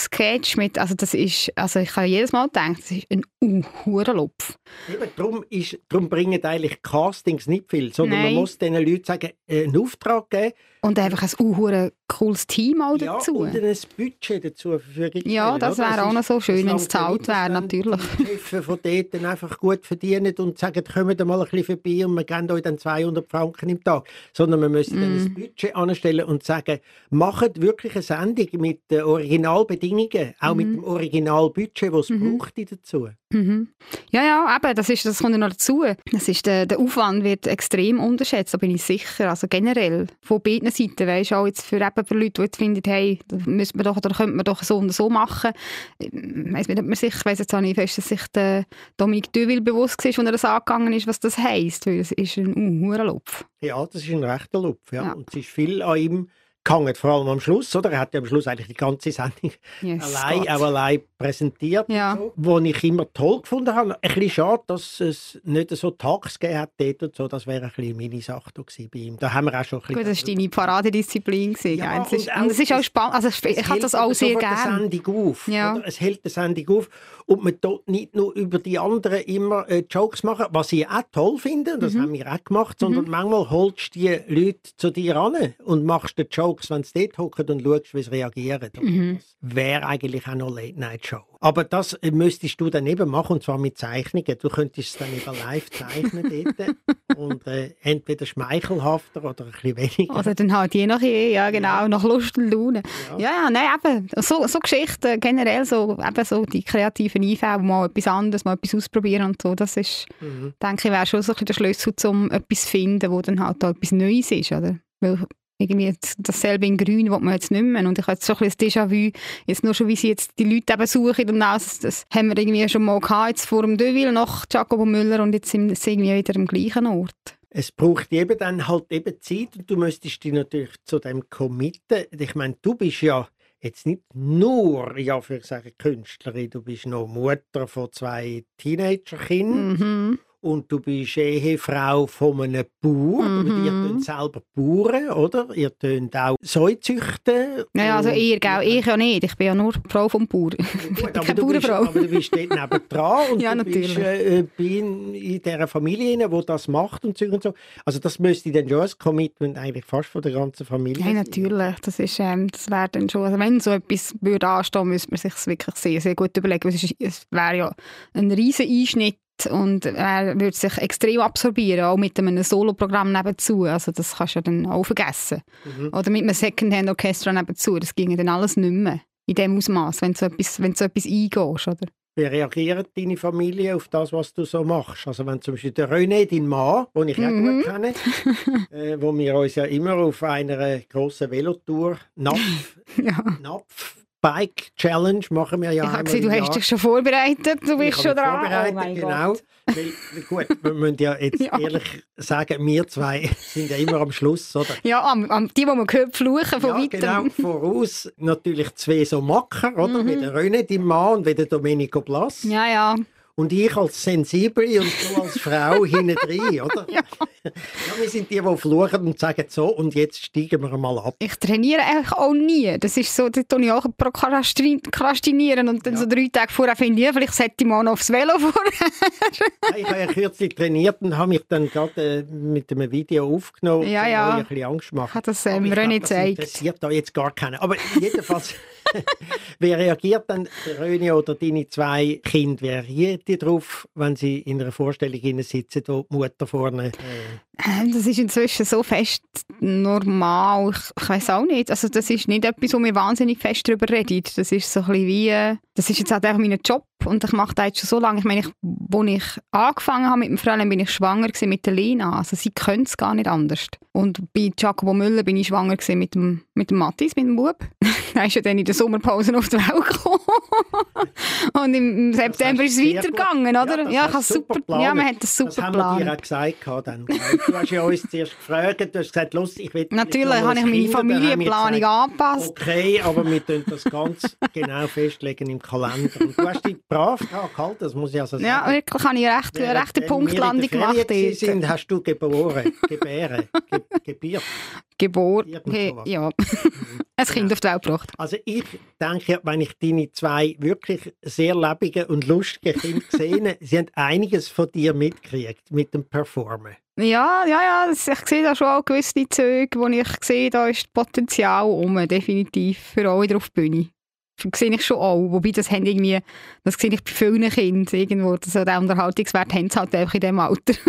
Mit, also das ist, also ich habe jedes Mal gedacht, das ist ein Uhrenlupf. Eben, darum, ist, darum bringen eigentlich Castings nicht viel, sondern Nein. man muss diesen Leuten sagen, äh, einen Auftrag geben Und einfach ein uhren cooles Team auch ja, dazu. und ein Budget dazu zur Verfügung Ja, das wäre auch noch so schön, wenn es ja wäre, natürlich. dann Die Chefs von dort dann einfach gut verdienen und sagen, kommt mal ein bisschen vorbei und wir geben euch dann 200 Franken im Tag. Sondern wir müssen dann Mhm. ein Budget anstellen und sagen, macht wirklich eine Sendung mit den Originalbedingungen, auch mit Mhm. dem Originalbudget, das es Mhm. braucht dazu. Mhm. Ja, ja, eben, das, ist, das kommt ja noch dazu. Das ist der, der Aufwand wird extrem unterschätzt, da bin ich sicher. Also generell, von beiden Seiten, weisst du, auch jetzt für, eben für Leute, die jetzt finden, hey, das müsste man doch, oder könnte man doch so und so machen. Ich weiss nicht, ob man sich, ich weiss jetzt auch nicht fest, dass sich der Dominik Döville bewusst war, als er das angegangen ist, was das heisst, weil es ist ein Uhrenlupf. Ja, das ist ein rechter Lupf. Ja. Ja. Und es ist viel an ihm gehangen, vor allem am Schluss, oder? Er hat ja am Schluss eigentlich die ganze Sendung Yes, allein, Gott. auch allein präsentiert. Ja. Und wo ich immer toll gefunden habe. Ein bisschen schade, dass es nicht so Tags gegeben hat dort und so. Das wäre ein bisschen meine Sache bei ihm. Da haben wir auch schon ein bisschen... Gut, das war deine Paradedisziplin. gewesen, Ja? Es ist, und und es ist auch spannend. Also ich, Es habe das hält auch sehr gerne. eine Sendung auf. Ja. Es hält eine Sendung auf und man tut nicht nur über die anderen immer äh, Jokes machen, was ich auch toll finde, und das Mhm. haben wir auch gemacht, sondern manchmal holst du die Leute zu dir an und machst die Jokes, wenn sie dort hocken und schaust, wie sie reagieren. Mhm. Das wäre eigentlich auch noch Late-Night-Show. Aber das äh, müsstest du dann eben machen, und zwar mit Zeichnungen. Du könntest es dann eben live zeichnen dort und äh, entweder schmeichelhafter oder ein bisschen weniger. Oder dann halt je nach ja genau, nach Lust und Laune. Ja. Ja, ja, nein, eben, so, so Geschichten generell, so, eben so die kreativen Einfälle, mal etwas anderes, mal etwas ausprobieren und so, das ist, Mhm. denke ich, wäre schon so ein bisschen der Schlüssel, um etwas zu finden, wo dann halt auch etwas Neues ist, oder? Weil irgendwie dasselbe in Grün will man jetzt nicht mehr. Und ich habe jetzt so ein bisschen das Déjà-vu, jetzt nur schon, wie sie jetzt die Leute eben suchen und alles, das haben wir irgendwie schon mal gehabt, jetzt vor dem Deville, nach Giacomo Müller und jetzt sind sie irgendwie wieder am gleichen Ort. Es braucht eben dann halt eben Zeit und du müsstest dich natürlich zu dem committen. Ich meine, du bist ja jetzt nicht nur, ja, für sagen Künstlerin, du bist noch Mutter von zwei Teenagerkindern Mhm. Und du bist Ehefrau von einem Bauer. Mhm. Ihr tönt selber Bauern, oder? Ihr tönt auch Säu züchten. Naja, also ihr, gell? Ich ja nicht. Ich bin ja nur Frau vom Bauer. Gut, aber, du bist, aber du bist dort nebendran und Ja, du bist natürlich. äh, äh, in, in dieser Familie, die das macht und so und so. Also das müsste dann schon ein Commitment eigentlich fast von der ganzen Familie Ja, natürlich. Das, ist, ähm, das wäre dann schon, also wenn so etwas würde anstehen, müsste man sich wirklich sehr, sehr gut überlegen. Es, ist- es wäre ja ein riesen Einschnitt und er würde sich extrem absorbieren, auch mit einem Soloprogramm nebenzu. Also das kannst du ja dann auch vergessen. Mhm. Oder mit einem Secondhand-Orchester nebenzu. Das ginge dann alles nicht mehr in dem Ausmaß, wenn du so etwas, wenn du so etwas eingehst, oder? Wie reagiert deine Familie auf das, was du so machst? Also wenn zum Beispiel der René, dein Mann, den ich Mhm. auch gut kenne, äh, wo wir uns ja immer auf einer grossen Velotour, Napf, Ja. Napf Bike Challenge machen wir ja ich habe gesehen, du hast dich schon vorbereitet. Du bist schon dran. vorbereitet, oh genau. Weil, gut, wir müssen ja jetzt Ja. ehrlich sagen, wir zwei sind ja immer am Schluss, oder? Ja, am, am, die, die man hört, fluchen von ja, weitem. genau, voraus natürlich zwei so Macker, oder? Mhm. Wie der René, dein Mann, und wie der Domenico Blas. Ja, ja. Und ich als Sensible und du als Frau hinten drin, oder? Ja. ja, wir sind die, die fluchen und sagen so, und jetzt steigen wir mal ab. Ich trainiere eigentlich auch nie. Das ist so, da tue ich auch prokrastinieren und dann Ja. so drei Tage vorher finde ich, vielleicht sollte ich mal noch aufs Velo vorher. Ich habe ja kürzlich trainiert und habe mich dann gerade äh, mit einem Video aufgenommen, Ja, ja. euch ein bisschen Angst gemacht. Ich habe das ähm, ich René das gezeigt. interessiert da jetzt gar keinen. Aber jedenfalls, wie reagiert dann der René oder deine zwei Kinder? Wie reagieren die darauf, wenn sie in einer Vorstellung sitzen, wo die Mutter vorne... Das ist inzwischen so fest normal. Ich, ich weiß auch nicht. Also das ist nicht etwas, wo wir wahnsinnig fest darüber reden. Das ist so ein bisschen wie, äh, das ist jetzt halt einfach mein Job und ich mache das jetzt schon so lange. Ich meine, ich, als ich angefangen habe mit dem Fräulein, bin ich schwanger gewesen mit der Lena. Also sie können es gar nicht anders. Und bei Giacomo Müller bin ich schwanger gewesen mit dem, mit dem Matthias, mit dem Bub. er ist ja dann in der Sommerpause auf die Welt gekommen. und im, September ist es weitergegangen, oder? Ja, hast ich super, geplant. ja, man hat das super Das haben wir dir auch gesagt. Dann. Du hast ja uns zuerst gefragt, du hast gesagt, los, ich will Natürlich habe ich ein meine Familienplanung angepasst. Okay, aber wir tun das ganz genau festlegen im Kalender. Und du hast dich brav daran gehalten, das muss ich also sagen. Ja, wirklich habe ich recht, eine rechte Während Punktlandung in der gemacht dort. sind, hast du geboren, gebären, ge gebiert. Geboren. Hey, ja. ein Kind auf die Welt gebracht. Also ich denke, wenn ich deine zwei wirklich sehr lebenden und lustigen Kinder sehe, sie haben einiges von dir mitgekriegt mit dem Performen. Ja, ja, ja, ich sehe da schon auch gewisse Züge, wo ich sehe, da ist Potenzial um, definitiv, für alle wieder auf die Bühne. Das sehe ich schon auch, wobei das haben irgendwie, das sehe ich bei vielen Kindern irgendwo, so den Unterhaltungswert haben sie halt einfach in diesem Alter.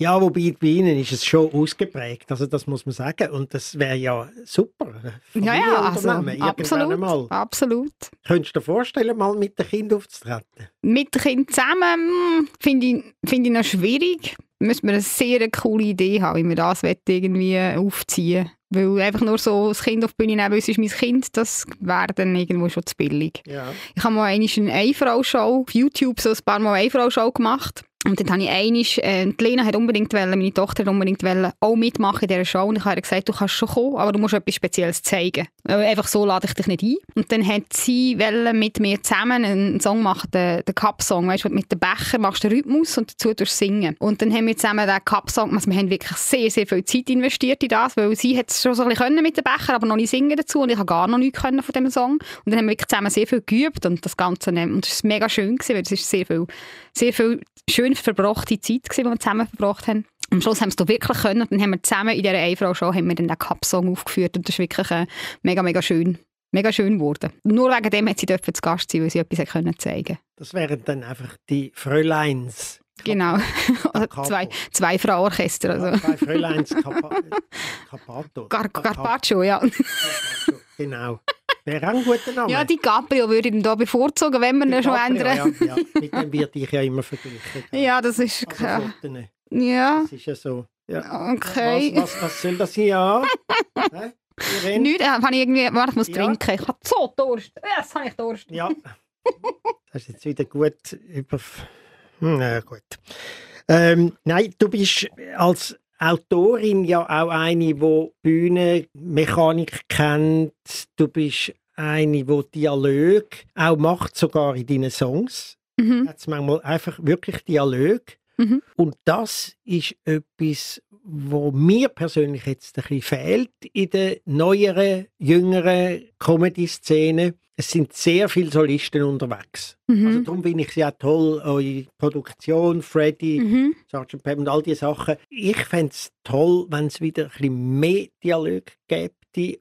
Ja, wobei bei Ihnen ist es schon ausgeprägt, also das muss man sagen. Und das wäre ja super. ja, ja, also, absolut, einmal. absolut. Könntest du dir vorstellen, mal mit den Kindern aufzutreten? Mit den Kindern zusammen hm, finde ich, finde ich noch schwierig. Müssen wir eine sehr coole Idee haben, wie wir das irgendwie aufziehen Weil einfach nur so das Kind auf die Bühne nehmen, es ist mein Kind, das wäre dann irgendwo schon zu billig. Ja. Ich habe mal eine Einfrau-Show auf YouTube so ein paar Mal eine Einfrau-Show gemacht. Und dann habe ich einisch, äh, die Lena hat unbedingt wollen, meine Tochter hat unbedingt wollen, auch mitmachen in dieser Show. Und ich habe ihr gesagt, du kannst schon kommen, aber du musst etwas Spezielles zeigen. Einfach so lade ich dich nicht ein. Und dann hat sie wollen mit mir zusammen einen Song machen, den, den Cup-Song. Weißt du, mit dem Becher machst du den Rhythmus und dazu durch singen. Und dann haben wir zusammen den Cup-Song, also wir haben wirklich sehr, sehr viel Zeit investiert in das, weil sie hat es schon so ein bisschen mit dem Becher, aber noch nicht singen dazu. Und ich habe gar noch nichts können von diesem Song. Und dann haben wir wirklich zusammen sehr viel geübt und das Ganze, und es war mega schön gewesen, weil es ist sehr viel, sehr viel schön verbrachte Zeit, gewesen, die wir zusammen verbracht haben. Am Schluss haben wir es wirklich können. Und dann haben wir zusammen in dieser Einfrau-Show haben wir dann den Cup-Song aufgeführt. Und das ist wirklich äh, mega, mega schön. Mega schön geworden. Nur wegen dem hat sie dürfen zu Gast sein, weil sie etwas können zeigen Das wären dann einfach die Fräuleins. Genau. Also zwei, zwei Frauenorchester. Also. Ja, zwei Fräuleins Carpato. Gar Carpaccio, ja. Genau. Wäre auch ein guter Name. Ja, die Gabriel würde ich da bevorzugen, wenn wir ihn schon ändern. Ja, ja, mit dem wird ich ja immer verglichen. Ja, das ist... Also ja. Das ist ja so. Ja. Okay. Was, was, was soll das sein? Ja. Nichts, äh, habe ich irgendwie... Warte, ich muss ja. trinken. Ich habe so Durst. Jetzt habe ich Durst. Ja. Das ist jetzt wieder gut über... Hm, na gut. Ähm, nein, du bist als Autorin ja auch eine, die Bühnenmechanik kennt. Du bist eine, die Dialog auch macht, sogar in deinen Songs. Mhm. Hat manchmal einfach wirklich Dialog. Mhm. Und das ist etwas, wo mir persönlich jetzt ein bisschen fehlt in der neueren, jüngeren Comedy-Szene es sind sehr viele Solisten unterwegs. Mhm. Also darum finde ich es ja toll, eure Produktion, Freddy, mhm. Sgt. Pep und all diese Sachen. Ich fände es toll, wenn es wieder ein bisschen mehr Dialog gäbe.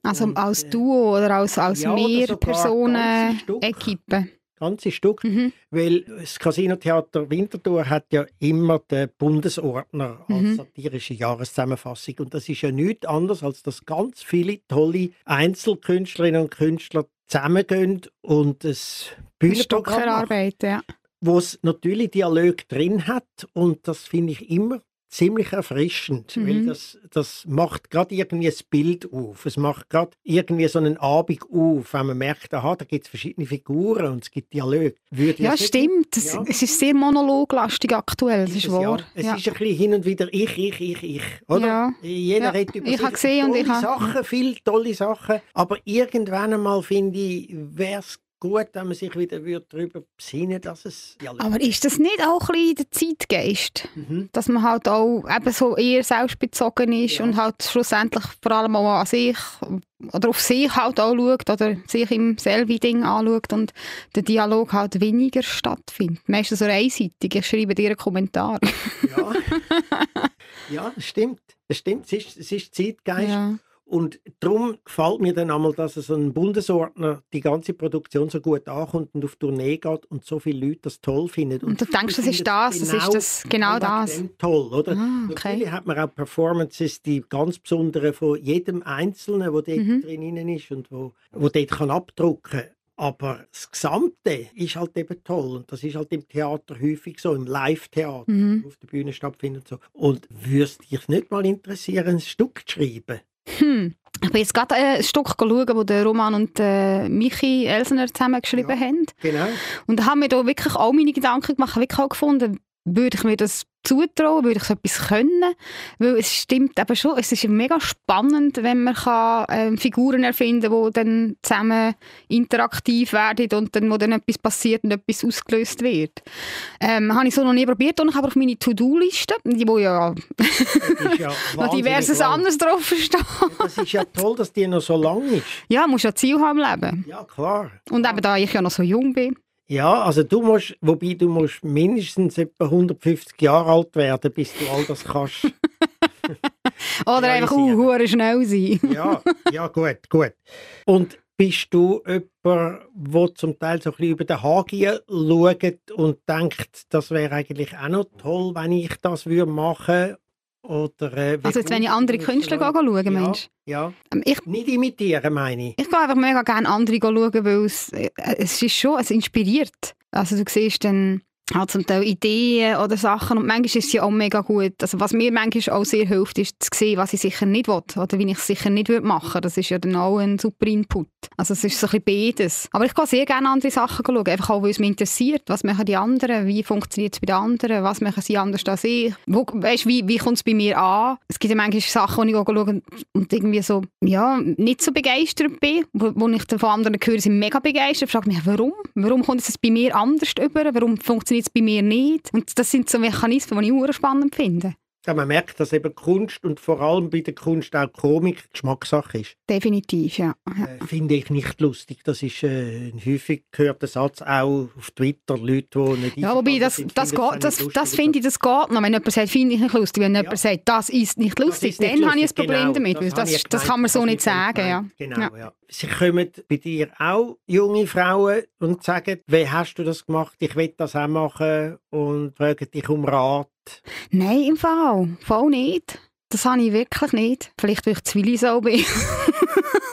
Also und, als äh, Duo oder als, als ja, mehr Personen Equipe ganze Stück, mhm. weil das Casino-Theater Winterthur hat ja immer den Bundesordner als mhm. satirische Jahreszusammenfassung und das ist ja nichts anderes, als dass ganz viele tolle Einzelkünstlerinnen und Künstler zusammengehen und das Bühnenprogramm erarbeiten, ja. wo es natürlich Dialog drin hat und das finde ich immer ziemlich erfrischend, mhm. weil das, das macht gerade irgendwie ein Bild auf. Es macht gerade irgendwie so einen Abend auf, wenn man merkt, aha, da gibt es verschiedene Figuren und es gibt Dialog. Würde ja, stimmt. Ja. Es ist sehr monologlastig aktuell, das ist, ist wahr. Ja. Es ja. ist ein bisschen hin und wieder ich, ich, ich, ich, oder? Ja. Jeder redet über ich sich gesehen tolle und ich Sachen, viele tolle Sachen, aber irgendwann einmal, finde ich, wäre es gut, wenn man sich wieder darüber besinnen dass es... Ja, Aber ist das nicht auch ein bisschen der Zeitgeist? Mhm. Dass man halt auch eben so eher selbstbezogen ist ja. und halt schlussendlich vor allem auch an sich oder auf sich halt auch schaut oder sich im selben Ding anschaut und der Dialog halt weniger stattfindet. Meistens so einseitig. Ich schreibe dir einen Kommentar. Ja, ja das stimmt. Das stimmt. Es ist, es ist Zeitgeist. Ja. Und darum gefällt mir dann einmal, dass so ein Bundesordner die ganze Produktion so gut ankommt und auf Tournee geht und so viele Leute das toll finden. Und, und du denkst, das ist das, genau, das ist das, genau das. Toll, oder? Ah, okay. Natürlich hat man auch Performances, die ganz besondere von jedem Einzelnen, der dort mhm. drin ist und wo, wo dort kann abdrucken aber das Gesamte ist halt eben toll. Und das ist halt im Theater häufig so, im Live-Theater, mhm. auf der Bühne stattfindet. Und, so. und würde dich nicht mal interessieren, ein Stück zu schreiben? Hm. Ich bin jetzt gerade ein Stück schauen, wo der Roman und äh, Michi Elsener zusammen geschrieben ja, haben. Genau. Und da haben mir da wirklich auch meine Gedanken gemacht, wirklich auch gefunden, würde ich mir das zutrauen, würde ich so etwas können, weil es stimmt eben schon, es ist mega spannend, wenn man kann, ähm, Figuren erfinden kann, die dann zusammen interaktiv werden und dann, wo dann etwas passiert und etwas ausgelöst wird. Ähm, habe ich so noch nie probiert und ich habe auf meine To-Do-Liste, die wo ja, ja noch diverses lang. anderes drauf steht. das ist ja toll, dass die noch so lang ist. Ja, musst ja Ziel haben im Leben. Ja, klar. Und eben da ich ja noch so jung bin. Ja, also du musst, wobei du musst mindestens etwa 150 Jahre alt werden, bis du all das kannst. Oder einfach uh, schnell sein. ja, ja, gut, gut. Und bist du jemand, der zum Teil so ein bisschen über den Haken schaut und denkt, das wäre eigentlich auch noch toll, wenn ich das machen würde? Oder, äh, also jetzt, wenn ich andere Künstler schaue, ja, Mensch? Ja, ähm, ich, nicht imitieren, meine ich. Ich gehe einfach mega gerne andere schauen, weil es, äh, es ist schon, es inspiriert. Also du siehst dann hat zum Teil Ideen oder Sachen und manchmal ist ja auch mega gut. Also was mir manchmal auch sehr hilft, ist zu sehen, was ich sicher nicht will oder wie ich es sicher nicht würde machen. Das ist ja dann auch ein super Input. Also es ist so ein bisschen beides. Aber ich kann sehr gerne andere Sachen schauen, einfach auch, weil es mich interessiert. Was machen die anderen? Wie funktioniert es bei den anderen? Was machen sie anders als ich? Wo, weißt, wie, wie kommt es bei mir an? Es gibt ja manchmal Sachen, die ich schaue und irgendwie so, ja, nicht so begeistert bin, wo, wo ich von anderen höre, sind mega begeistert. Ich frage mich, warum? Warum kommt es bei mir anders über? Warum funktioniert es bei mir nicht? Und das sind so Mechanismen, die ich spannend finde. Ja, man merkt, dass eben Kunst und vor allem bei der Kunst auch Komik Geschmackssache ist. Definitiv, ja. Äh, finde ich nicht lustig. Das ist äh, ein häufig gehörter Satz auch auf Twitter, Leute, die nicht Ja, wobei, das, sind, das, geht, das, das finde ich, das geht noch. Wenn jemand sagt, finde ich nicht lustig, wenn ja. jemand sagt, das ist nicht lustig, ist nicht dann habe ich ein Problem genau, damit. Das, das, das kann man so nicht sagen. Ja. Genau, ja. ja. Sie kommen bei dir auch junge Frauen und sagen, wie hast du das gemacht? Ich will das auch machen und fragen dich um Rat. Nein, im Fall. Voll nicht. Das habe ich wirklich nicht. Vielleicht, weil ich zu willig so bin.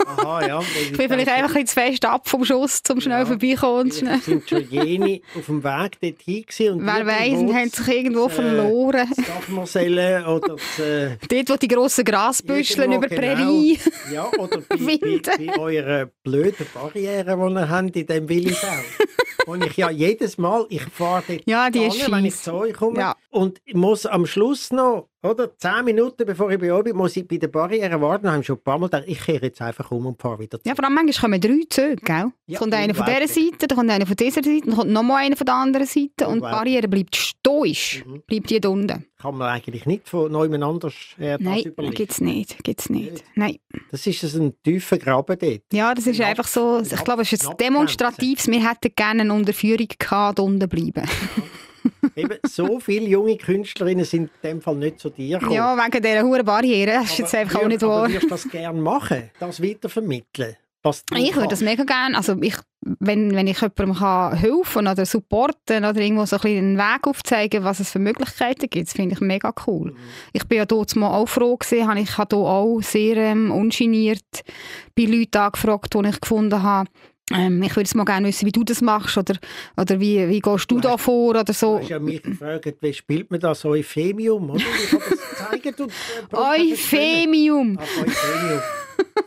Aha, ja. Ich bin vielleicht einfach ein zu fest ab vom Schuss, um schnell ja, vorbeikommen. Schnell. sind schon jene auf dem Weg dorthin gewesen. Wer weiss, und haben sich irgendwo das, verloren. Das Dachmarselle oder das, äh, Dort, wo die grossen Grasbüscheln über die genau. Prärie Ja, oder bei, bei, bei eurer blöden Barriere, die ihr habt in diesem Willisau. Und ich ja jedes Mal, ich fahre dort ja, die an, wenn ich zu euch komme ja. und muss am Schluss noch oder? Zehn Minuten bevor ich bei euch bin, muss ich bei der Barriere warten. Dann habe ich schon ein paar Mal gedacht, ich kehre jetzt einfach um und fahre wieder zurück. Ja, vor allem manchmal kommen drei Züge, gell? Ja, kommt einer von dieser Seite, dann kommt einer von dieser Seite, dann kommt nochmal einer von der anderen Seite und die Barriere bleibt stoisch, mhm. bleibt die unten. Kann man eigentlich nicht von neuem anders her Nein, gibt es nicht, gibt's nicht. Nein. Das ist ein tiefer Graben dort. Ja, das ist Knapp, einfach so, ich glaube, es ist ein demonstratives, wir hätten gerne eine Unterführung gehabt, unten bleiben. Eben, so viele junge Künstlerinnen sind in dem Fall nicht zu dir gekommen. Ja, wegen dieser hohen Barriere. Das ist jetzt einfach auch nicht wahr. Du würdest das gerne machen, das weitervermitteln? Ich würde das mega gerne. Also ich, wenn, wenn ich jemandem kann helfen oder supporten oder irgendwo so ein einen Weg aufzeigen, was es für Möglichkeiten gibt, finde ich mega cool. Mhm. Ich bin ja dort mal auch froh gewesen, ich habe hier auch sehr ähm, ungeniert bei Leuten angefragt, die ich gefunden habe, ähm, ich würde mal gerne wissen, wie du das machst oder, oder wie, wie gehst du, du da vor oder so. Du hast ja mich gefragt, wie spielt man das Euphemium, oder? Ich habe das gezeigt und... Äh, Euphemium! Ach, Euphemium,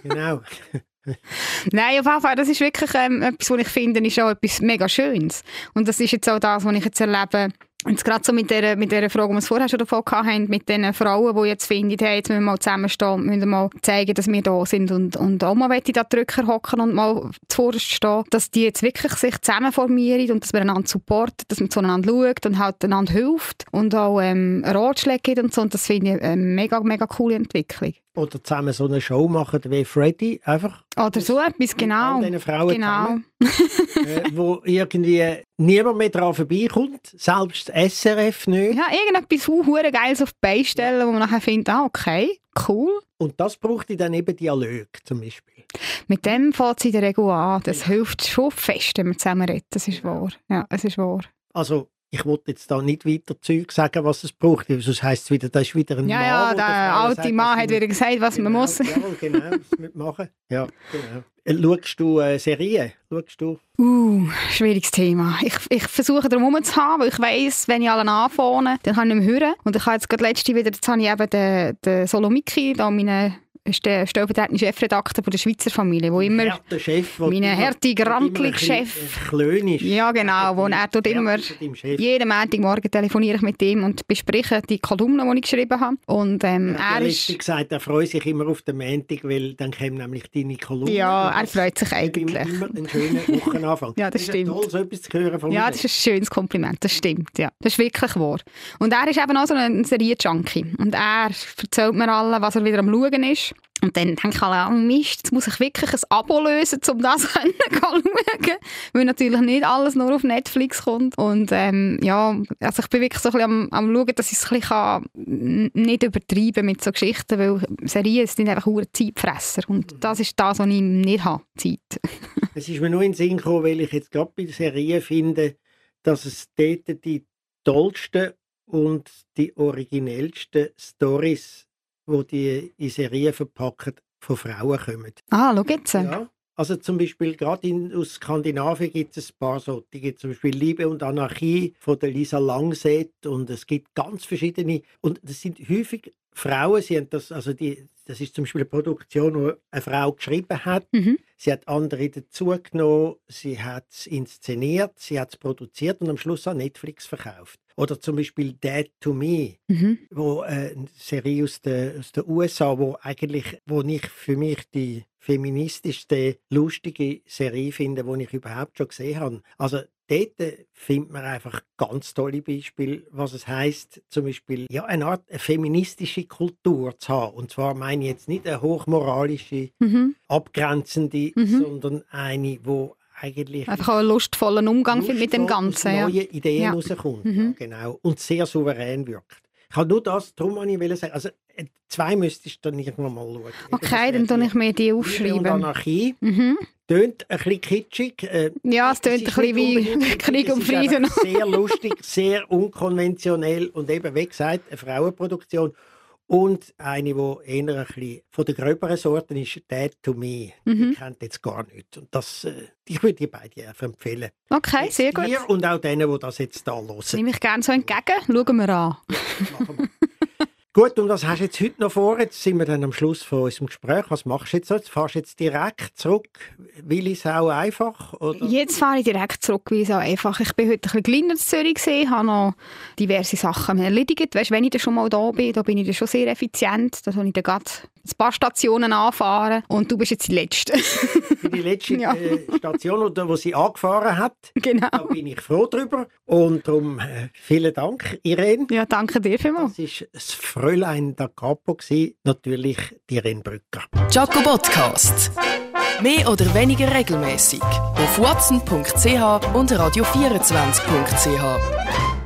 genau. Nein, auf jeden Fall, das ist wirklich ähm, etwas, was ich finde, ist auch etwas mega Schönes. Und das ist jetzt auch das, was ich jetzt erlebe, Jetzt gerade so mit der, mit der Frage, die wir vorher schon davon hatten, mit den Frauen, die jetzt finden, hey, jetzt müssen wir mal zusammenstehen, müssen wir mal zeigen, dass wir da sind und, und auch mal da Drücker hocken und mal zuvorderst stehen, dass die jetzt wirklich sich zusammen formieren und dass wir einander supporten, dass man zueinander schaut und halt einander hilft und auch ähm, Ratschläge gibt und so. Und das finde ich eine mega, mega coole Entwicklung oder zusammen so eine Show machen wie Freddy, einfach. Oder so etwas, genau. Mit Frauen genau. äh, wo irgendwie niemand mehr daran vorbeikommt, selbst SRF nicht. Ja, irgendetwas hure Geiles auf die Beine stellen, wo man nachher findet, ah, okay, cool. Und das braucht dann eben Dialog zum Beispiel. Mit dem fängt sie in der Regel an. Das ja. hilft schon fest, wenn man zusammen redet. Das ist wahr. Ja, es ist wahr. Also ich wollte jetzt da nicht weiter Zeug sagen, was es braucht, sonst heisst es wieder, da ist wieder ein ja, Mann. Ja, der alte sagt, Mann hat wieder gesagt, was genau, man muss. Ja, genau, was machen. Ja, genau. Schaust du äh, Serien? Schaust du? Uh, schwieriges Thema. Ich, ich versuche darum zu haben, weil ich weiss, wenn ich alle anfange, dann kann ich nicht mehr hören. Und ich habe jetzt gerade letzte wieder, jetzt habe ich eben den, den Solomiki, da meine ist der stellvertretende Chefredakteur der Schweizer Familie, wo immer Härter Chef, mein Herti Grantlich-Chef, ja genau, wo er tut immer jeden Montagmorgen telefoniere ich mit ihm und bespreche die Kolumnen, die ich geschrieben habe. Und ähm, er, er ist gesagt, er freut sich immer auf den Montag, weil dann kommen nämlich deine Kolumnen. Ja, er freut sich eigentlich. Immer einen schönen Wochenanfang. ja, das, das stimmt. Toll, so etwas zu hören von Ja, das ist ein schönes Kompliment, das stimmt. Ja, das ist wirklich wahr. Und er ist eben auch so ein Serie-Junkie und er erzählt mir allen, was er wieder am Schauen ist. Und dann denke ich oh Mist, jetzt muss ich wirklich ein Abo lösen, um das zu schauen. Weil natürlich nicht alles nur auf Netflix kommt. Und ähm, ja, also ich bin wirklich so ein bisschen am, am schauen, dass ich es ein bisschen nicht übertreiben mit so Geschichten, weil Serien sind einfach nur Zeitfresser. Und mhm. das ist das, was ich nicht habe, Zeit. es ist mir nur in den Sinn gekommen, weil ich jetzt gerade bei Serien finde, dass es dort die tollsten und die originellsten Stories wo die in Serien verpackt von Frauen kommen. Ah, schau jetzt. Ja, Also zum Beispiel gerade in, aus Skandinavien gibt es ein paar so, die gibt zum Beispiel Liebe und Anarchie von der Lisa Langset und es gibt ganz verschiedene und das sind häufig Frauen, sie haben das, also die, das ist zum Beispiel eine Produktion, die eine Frau geschrieben hat. Mhm. Sie hat andere dazugenommen, sie hat es inszeniert, sie hat es produziert und am Schluss an Netflix verkauft. Oder zum Beispiel Dead to Me, Mhm. wo äh, eine Serie aus den USA, wo eigentlich, wo ich für mich die feministischste, lustige Serie finde, die ich überhaupt schon gesehen habe. Also dort äh, findet man einfach ganz tolle Beispiele, was es heißt, zum Beispiel ja, eine Art eine feministische Kultur zu haben. Und zwar meine ich jetzt nicht eine hochmoralische, Mhm. abgrenzende, Mhm. sondern eine, wo eigentlich Einfach auch einen lustvollen Umgang findet mit dem lustvoll Ganzen. Ja. neue Ideen Ja. rauskommt. Mhm. Ja, genau. Und sehr souverän wirkt. Ich habe nur das, darum wollte ich sagen, also äh, zwei müsstest du dann irgendwann mal schauen. Okay, dann tue ich mir die Liebe und aufschreiben. Anarchie. Mhm. Tönt ein bisschen kitschig. Äh, Ja, es tönt ein bisschen wie Krieg und Frieden. Sehr lustig, sehr unkonventionell und eben, wie gesagt, eine Frauenproduktion. Und eine, die eher ein bisschen von der gröberen Sorte ist, Dead to Me. Mhm. Die kennt jetzt gar nicht. Und das, äh, ich würde die beiden empfehlen. Okay, sehr gut. Dir und auch denen, die das jetzt da hören. Nehme ich gerne so entgegen. Schauen wir an. Machen wir. Gut, und was hast du jetzt heute noch vor? Jetzt sind wir dann am Schluss von unserem Gespräch. Was machst du jetzt? Jetzt fahrst du jetzt direkt zurück? Will ich es auch einfach? Oder? Jetzt fahre ich direkt zurück, weil es auch einfach. Ich bin heute ein bisschen kleiner in Zürich gesehen, habe noch diverse Sachen erledigt. Weißt, wenn ich dann schon mal da bin, da bin ich dann schon sehr effizient. Da kann ich dann gerade ein paar Stationen anfahren. Und du bist jetzt die Letzte. Für die letzte Ja. äh, Station, oder, wo sie angefahren hat. Da genau. bin ich froh drüber. Und darum äh, vielen Dank, Irene. Ja, danke dir vielmals. Das war das Fräulein da Capo, gewesen. natürlich die Irene Brücker. Jaco Podcast. Mehr oder weniger regelmäßig auf watson.ch und radio24.ch.